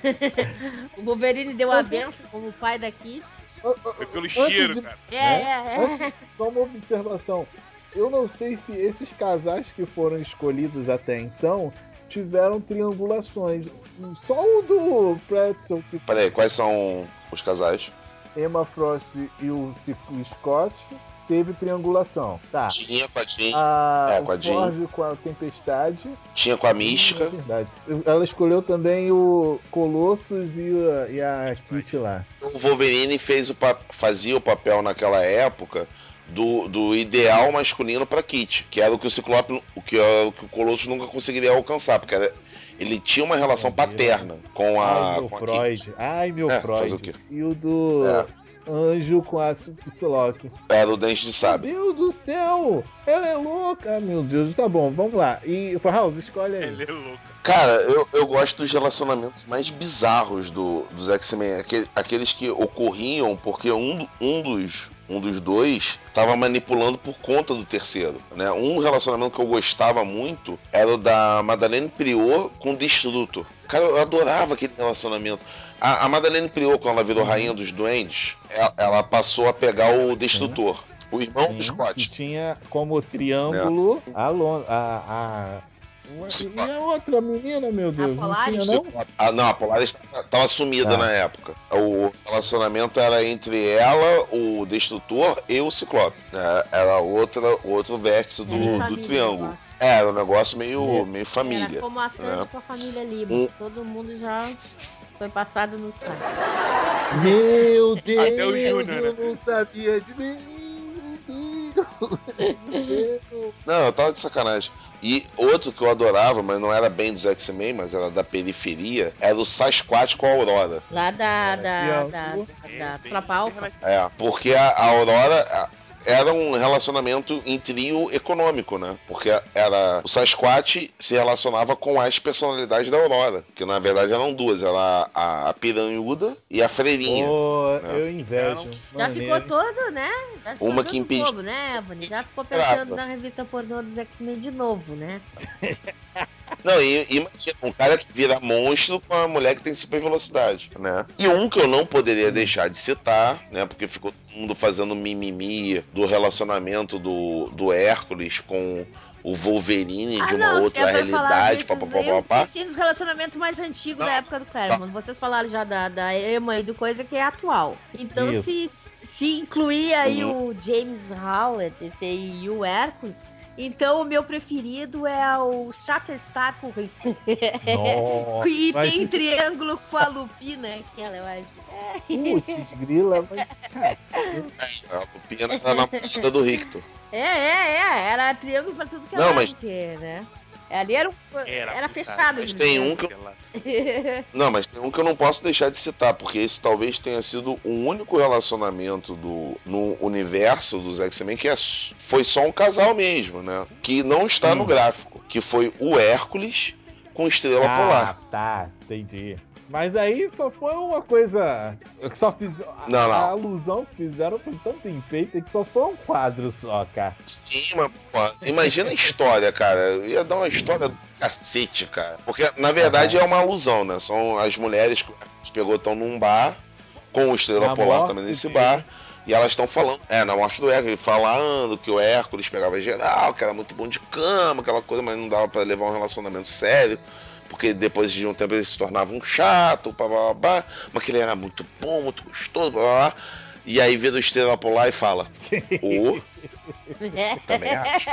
o Wolverine deu a benção como pai da Kitty. Foi pelo Antes cheiro, de- cara. É, é, é. Só uma observação. Eu não sei se esses casais que foram escolhidos até então tiveram triangulações. Só o do Pretzel, que Peraí, quais são os casais? Emma Frost e o Scott. teve triangulação. Tá. Tinha com a Jean, A, É, com a Jean. Com a Tempestade. tinha com a É Mística. verdade. Ela escolheu também o Colossus e a, e a Kit lá. O Wolverine fez o fazia o papel naquela época do, do ideal masculino pra Kit, que era o que o Ciclope, o que, o que o Colosso nunca conseguiria alcançar, porque era- ele tinha uma relação paterna com a, Ai, meu com a Freud. Kit. Ai, meu É, Freud. o quê? E o do É. Anjo com a Psylocke. Era o Dente de Sabre. Meu Deus do céu! Ela é louca! Meu Deus, tá bom, vamos lá. E, House, escolhe aí. Ele é louco. Cara, eu, eu gosto dos relacionamentos mais bizarros do, dos X-Men. Aquele- aqueles que ocorriam porque um, um dos. Um dos dois estava manipulando por conta do terceiro. Né? Um relacionamento que eu gostava muito era o da Madeleine Prior com o Destrutor. Cara, eu adorava aquele relacionamento. A, a Madeleine Prior, quando ela virou rainha dos duendes, ela, ela passou a pegar o Destrutor. O irmão do Sim, que Scott. tinha como triângulo É. a, Lon a, a... E a outra menina, meu Deus, não Polaris? tinha não? Ah, não, a Polaris estava sumida Ah. na época. O relacionamento era entre ela, o Destrutor e o Ciclope. É, Era outra, outro vértice do, Era do triângulo. É, Era um negócio meio, É. meio Era família. como a Sandy né? com a família Lima. Um- Todo mundo já foi passado sites. Meu Deus, Até o Júnior, eu né? não sabia de mim. Não, eu tava de sacanagem. E outro que eu adorava, mas não era bem dos X-Men, mas era da periferia, era o Sasquatch com a Aurora. Lá da, da, da, da, da É, bem- Tropa Alpha. bem É, porque a, a Aurora a- era um relacionamento em trio econômico, né? Porque era o Sasquatch se relacionava com as personalidades da Aurora, que na verdade eram duas, era a, a piranhuda e a freirinha. Pô, É. eu invejo. Já Maneiro. ficou todo, né? Já ficou Uma todo que bobo, né, Ebony? Já ficou pensando na revista pornô dos X-Men de novo, né? Não, e e imagina, um cara que vira monstro com uma mulher que tem super velocidade, né? E um que eu não poderia deixar de citar, né? Porque ficou todo mundo fazendo mimimi do relacionamento do, do Hércules com o Wolverine de uma Ah, se outra é realidade, papapá. eu pensei nos relacionamentos mais antigos Não. da época do Claremont. Vocês falaram já da, da Emma e do coisa que é atual. Então, Isso. se, se incluir aí Uhum. o James Howlett esse aí, e o Hércules, então o meu preferido é o Shatterstar com o Rick. Nossa, e tem triângulo com a Lupina, aquela eu acho. Putz, grila, mas. cacete. A Lupina era na partida do Rictor. É, é, é. Era triângulo pra tudo que Não, era, mas- porque, né? Ali era, um, era, Era fechado. Mas de tem um que eu- Não, mas tem um que eu não posso deixar de citar, porque esse talvez tenha sido o único relacionamento do, no universo dos X-Men que é, foi só um casal mesmo, né? Que não está no Hum. gráfico, que foi o Hércules com Estrela Ah, Polar. tá, entendi. Mas aí só foi uma coisa. que Só fiz. a- Não, não. A alusão que fizeram foi tão bem feita que só foi um quadro só, cara. Sim, mas pô, imagina a história, cara. Eu ia dar uma história do cacete, cara. Porque na verdade é uma alusão, né? São as mulheres que Hércules pegou estão num bar, com o Estrela Na Polar morte também nesse dele. bar. E elas estão falando, é, na morte do Hércules, falando que o Hércules pegava geral, que era muito bom de cama, aquela coisa, mas não dava pra levar um relacionamento sério, porque depois de um tempo ele se tornava um chato, pá, pá, pá, mas que ele era muito bom, muito gostoso, blá, blá, blá. E aí vira o Estrela Polar e fala, o também acho.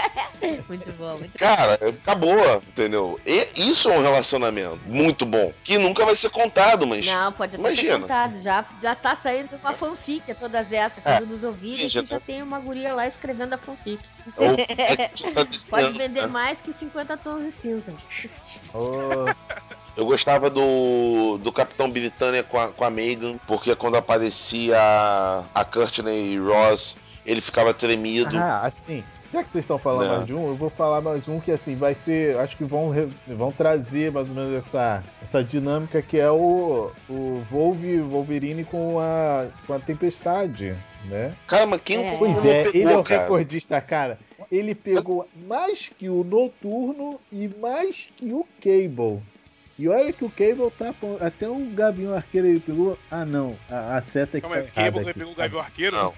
muito bom, muito Cara, acabou, entendeu? E isso é um relacionamento muito bom, que nunca vai ser contado, mas Não, pode até Imagina. ter contado. Já, já tá saindo uma fanfic, todas essas. É. Quando nos ouvirem, Sim, já já tá- tem uma guria lá escrevendo a fanfic. é o- é tá dizendo, Pode vender né? mais que 50 tons de cinza. Eu gostava do, do Capitão Britânia com a, com a Megan, porque quando aparecia a, a Courtney Ross, ele ficava tremido. ah, assim. Já que vocês estão falando É. mais de um, eu vou falar mais um que assim vai ser. Acho que vão, vão trazer mais ou menos essa, essa dinâmica que é o, o Wolve, Wolverine com a, com a Tempestade, né? Cara, mas quem É. Pois é, pegou, ele é o cara? recordista, cara. Ele pegou mais que o Noturno e mais que o Cable. E olha que o Cable tá. Até o Gavião Arqueiro ele pegou. Ah, não. A, a seta é que Calma tá quem errada você aqui. pegou o Gavião Arqueiro? Não.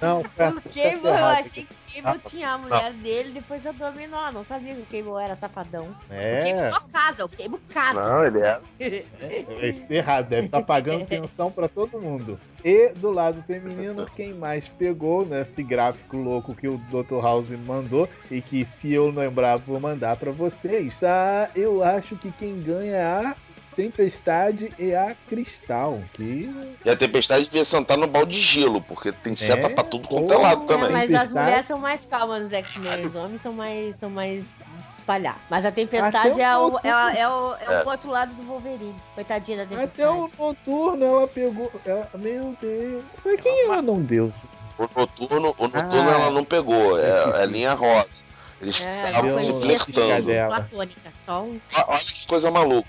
Não, cara, O Cable, é eu achei que Cable tinha a mulher dele, depois a Dominó. Não sabia que o Cable era safadão. O Cable É, só casa, o Cable casa. Não, ele é. é errado, deve estar pagando pensão pra todo mundo. E do lado feminino, quem mais pegou nesse gráfico louco que o Dr. House mandou e que se eu lembrar vou mandar pra vocês, tá? Eu acho que quem ganha é a Tempestade e a Cristal, que E a tempestade devia sentar no balde de gelo, porque tem seta É? pra tudo quanto é lado É, também. mas as mulheres são mais calmas nos X-Men, os homens são mais, são mais espalhados. Mas a Até Tempestade é o, outro- é, o- é o, é É. o outro lado do Wolverine. Coitadinha da até Tempestade. o noturno ela pegou. ela- meu Deus. Mas quem ela não deu? O noturno, o noturno Ah, ela não pegou, é, é é linha rosa. Eles É, estavam se flertando. platônica, só um. Olha que coisa maluca.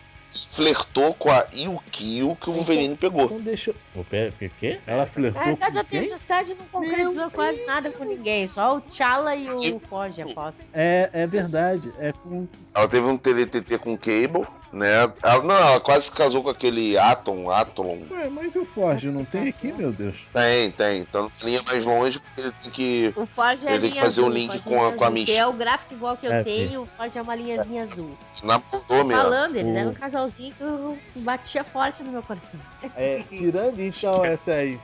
Flertou com a Yukio que o Wolverine pegou. Então deixa eu. Ô, pera, o quê? Ela flertou Na verdade, a com? Tempestade não concretizou quase nada com ninguém, só o T'Challa e o Forge, aposto. É, é verdade. É com. Ela teve um TTT com o Cable, né? Ela, não, ela quase casou com aquele Atom, Atom. Ué, mas o Forge não tem aqui, meu Deus. Tem, tem. Então não linha mais longe, porque ele tem que. O Forge é Ele tem que fazer o azul, link Forge com é a- linha com a que é o gráfico igual que eu É, tenho, o Forge é uma linhazinha azul. Namorou mesmo. Falando, eles O- eram um casalzinho que eu batia forte no meu coração. É, tirando então essas,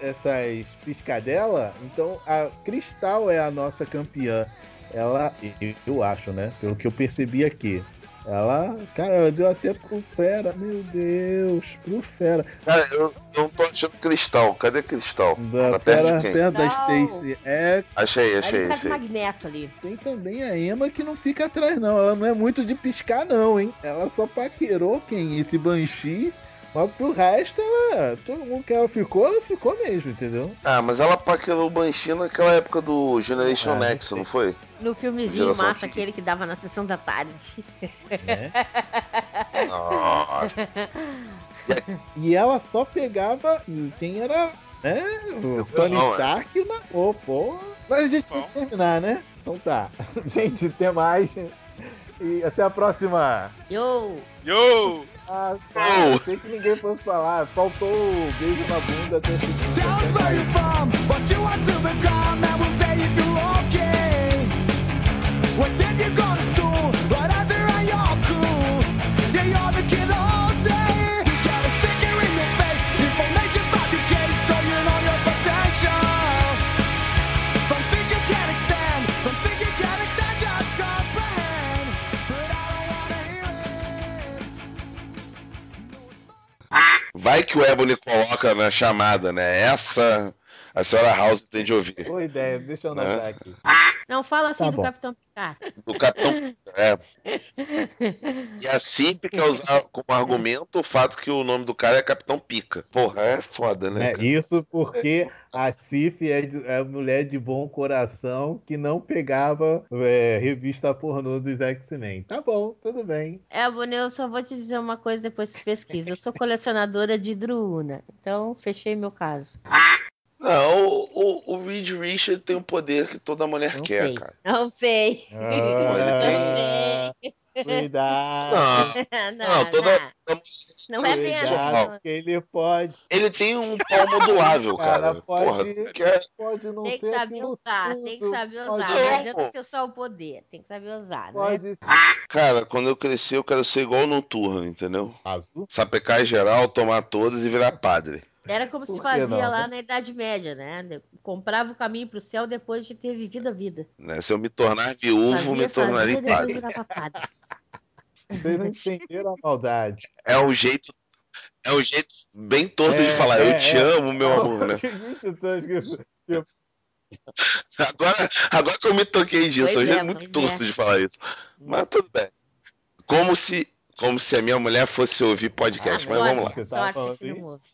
essas piscadelas, então a Cristal é a nossa campeã. Ela, eu acho, né? Pelo que eu percebi aqui. Ela, cara, ela deu até pro Fera, meu Deus, pro Fera. Cara, eu eu não tô achando cristal. Cadê cristal? Da Tá perto Fera da. Stacy. É, Achei, Aí achei, ele tá achei. magneto ali. tem também a Emma que não fica atrás, não. Ela não é muito de piscar, não, hein? Ela só paquerou quem? Esse Banshee. Mas pro resto, ela. Todo mundo que ela ficou, ela ficou mesmo, entendeu? Ah, mas ela paquerou o Banshee naquela época do Generation Ah, Next, não foi? No filmezinho Geração massa, X. aquele que dava na sessão da tarde. Nossa. E ela só pegava quem era, né? O Tony Não, é. Stark na pô, pô. Mas a gente tem que terminar, né? Então tá. Gente, até mais. E até a próxima. Yo! Yo! Ah, Oh. sei que ninguém fosse falar. Faltou o beijo na bunda até segunda. Tell us where you're from, what you want to become, and we'll say if you're okay. Vai que o Ebony coloca na chamada, né? Essa a senhora House tem de ouvir. Boa ideia, deixa eu anotar aqui. Não fala assim Tá do bom. Capitão Picard. Do Capitão. É. E a CIP quer usar como argumento o fato que o nome do cara é Capitão Pica. Porra, é foda, né? É, isso porque a Cif é, de- é mulher de bom coração que não pegava é, revista pornô dos X-Men. Tá bom, tudo bem. É, Bonnie, eu só vou te dizer uma coisa depois que pesquisa. Eu sou colecionadora de Druuna. Então, fechei meu caso. Não, o, o, Reed Richard tem o poder que toda mulher Não quer, sei. cara. Não sei. Ah, cuidado. Não, não, não, toda. não. Não é mesmo. ele pode, Ele tem um pau modulável, cara, cara. pode, Porra, quer. pode não Tem que saber usar, tudo, tem que saber usar. pode- Não adianta ter só o poder, tem que saber usar, né? Pode Cara, quando eu crescer, eu quero ser igual o Noturno, entendeu? azul. Sapecar geral, tomar todas e virar padre. Era como se fazia não, lá né? na Idade Média, né? De- Comprava o caminho pro céu depois de ter vivido a vida. Né? Se eu me tornar viúvo, Fazia, me tornarei padre. Vocês não entenderam a maldade. É um jeito. É um jeito bem torto de É, falar, é, eu te é. amo, meu amor, né? Agora, agora que eu me toquei disso, Pois hoje é, é, muito torto é. de falar isso. Mas tudo bem. Como se, como se a minha mulher fosse ouvir podcast, mas Ah, vamos lá. Sorte que não ouve.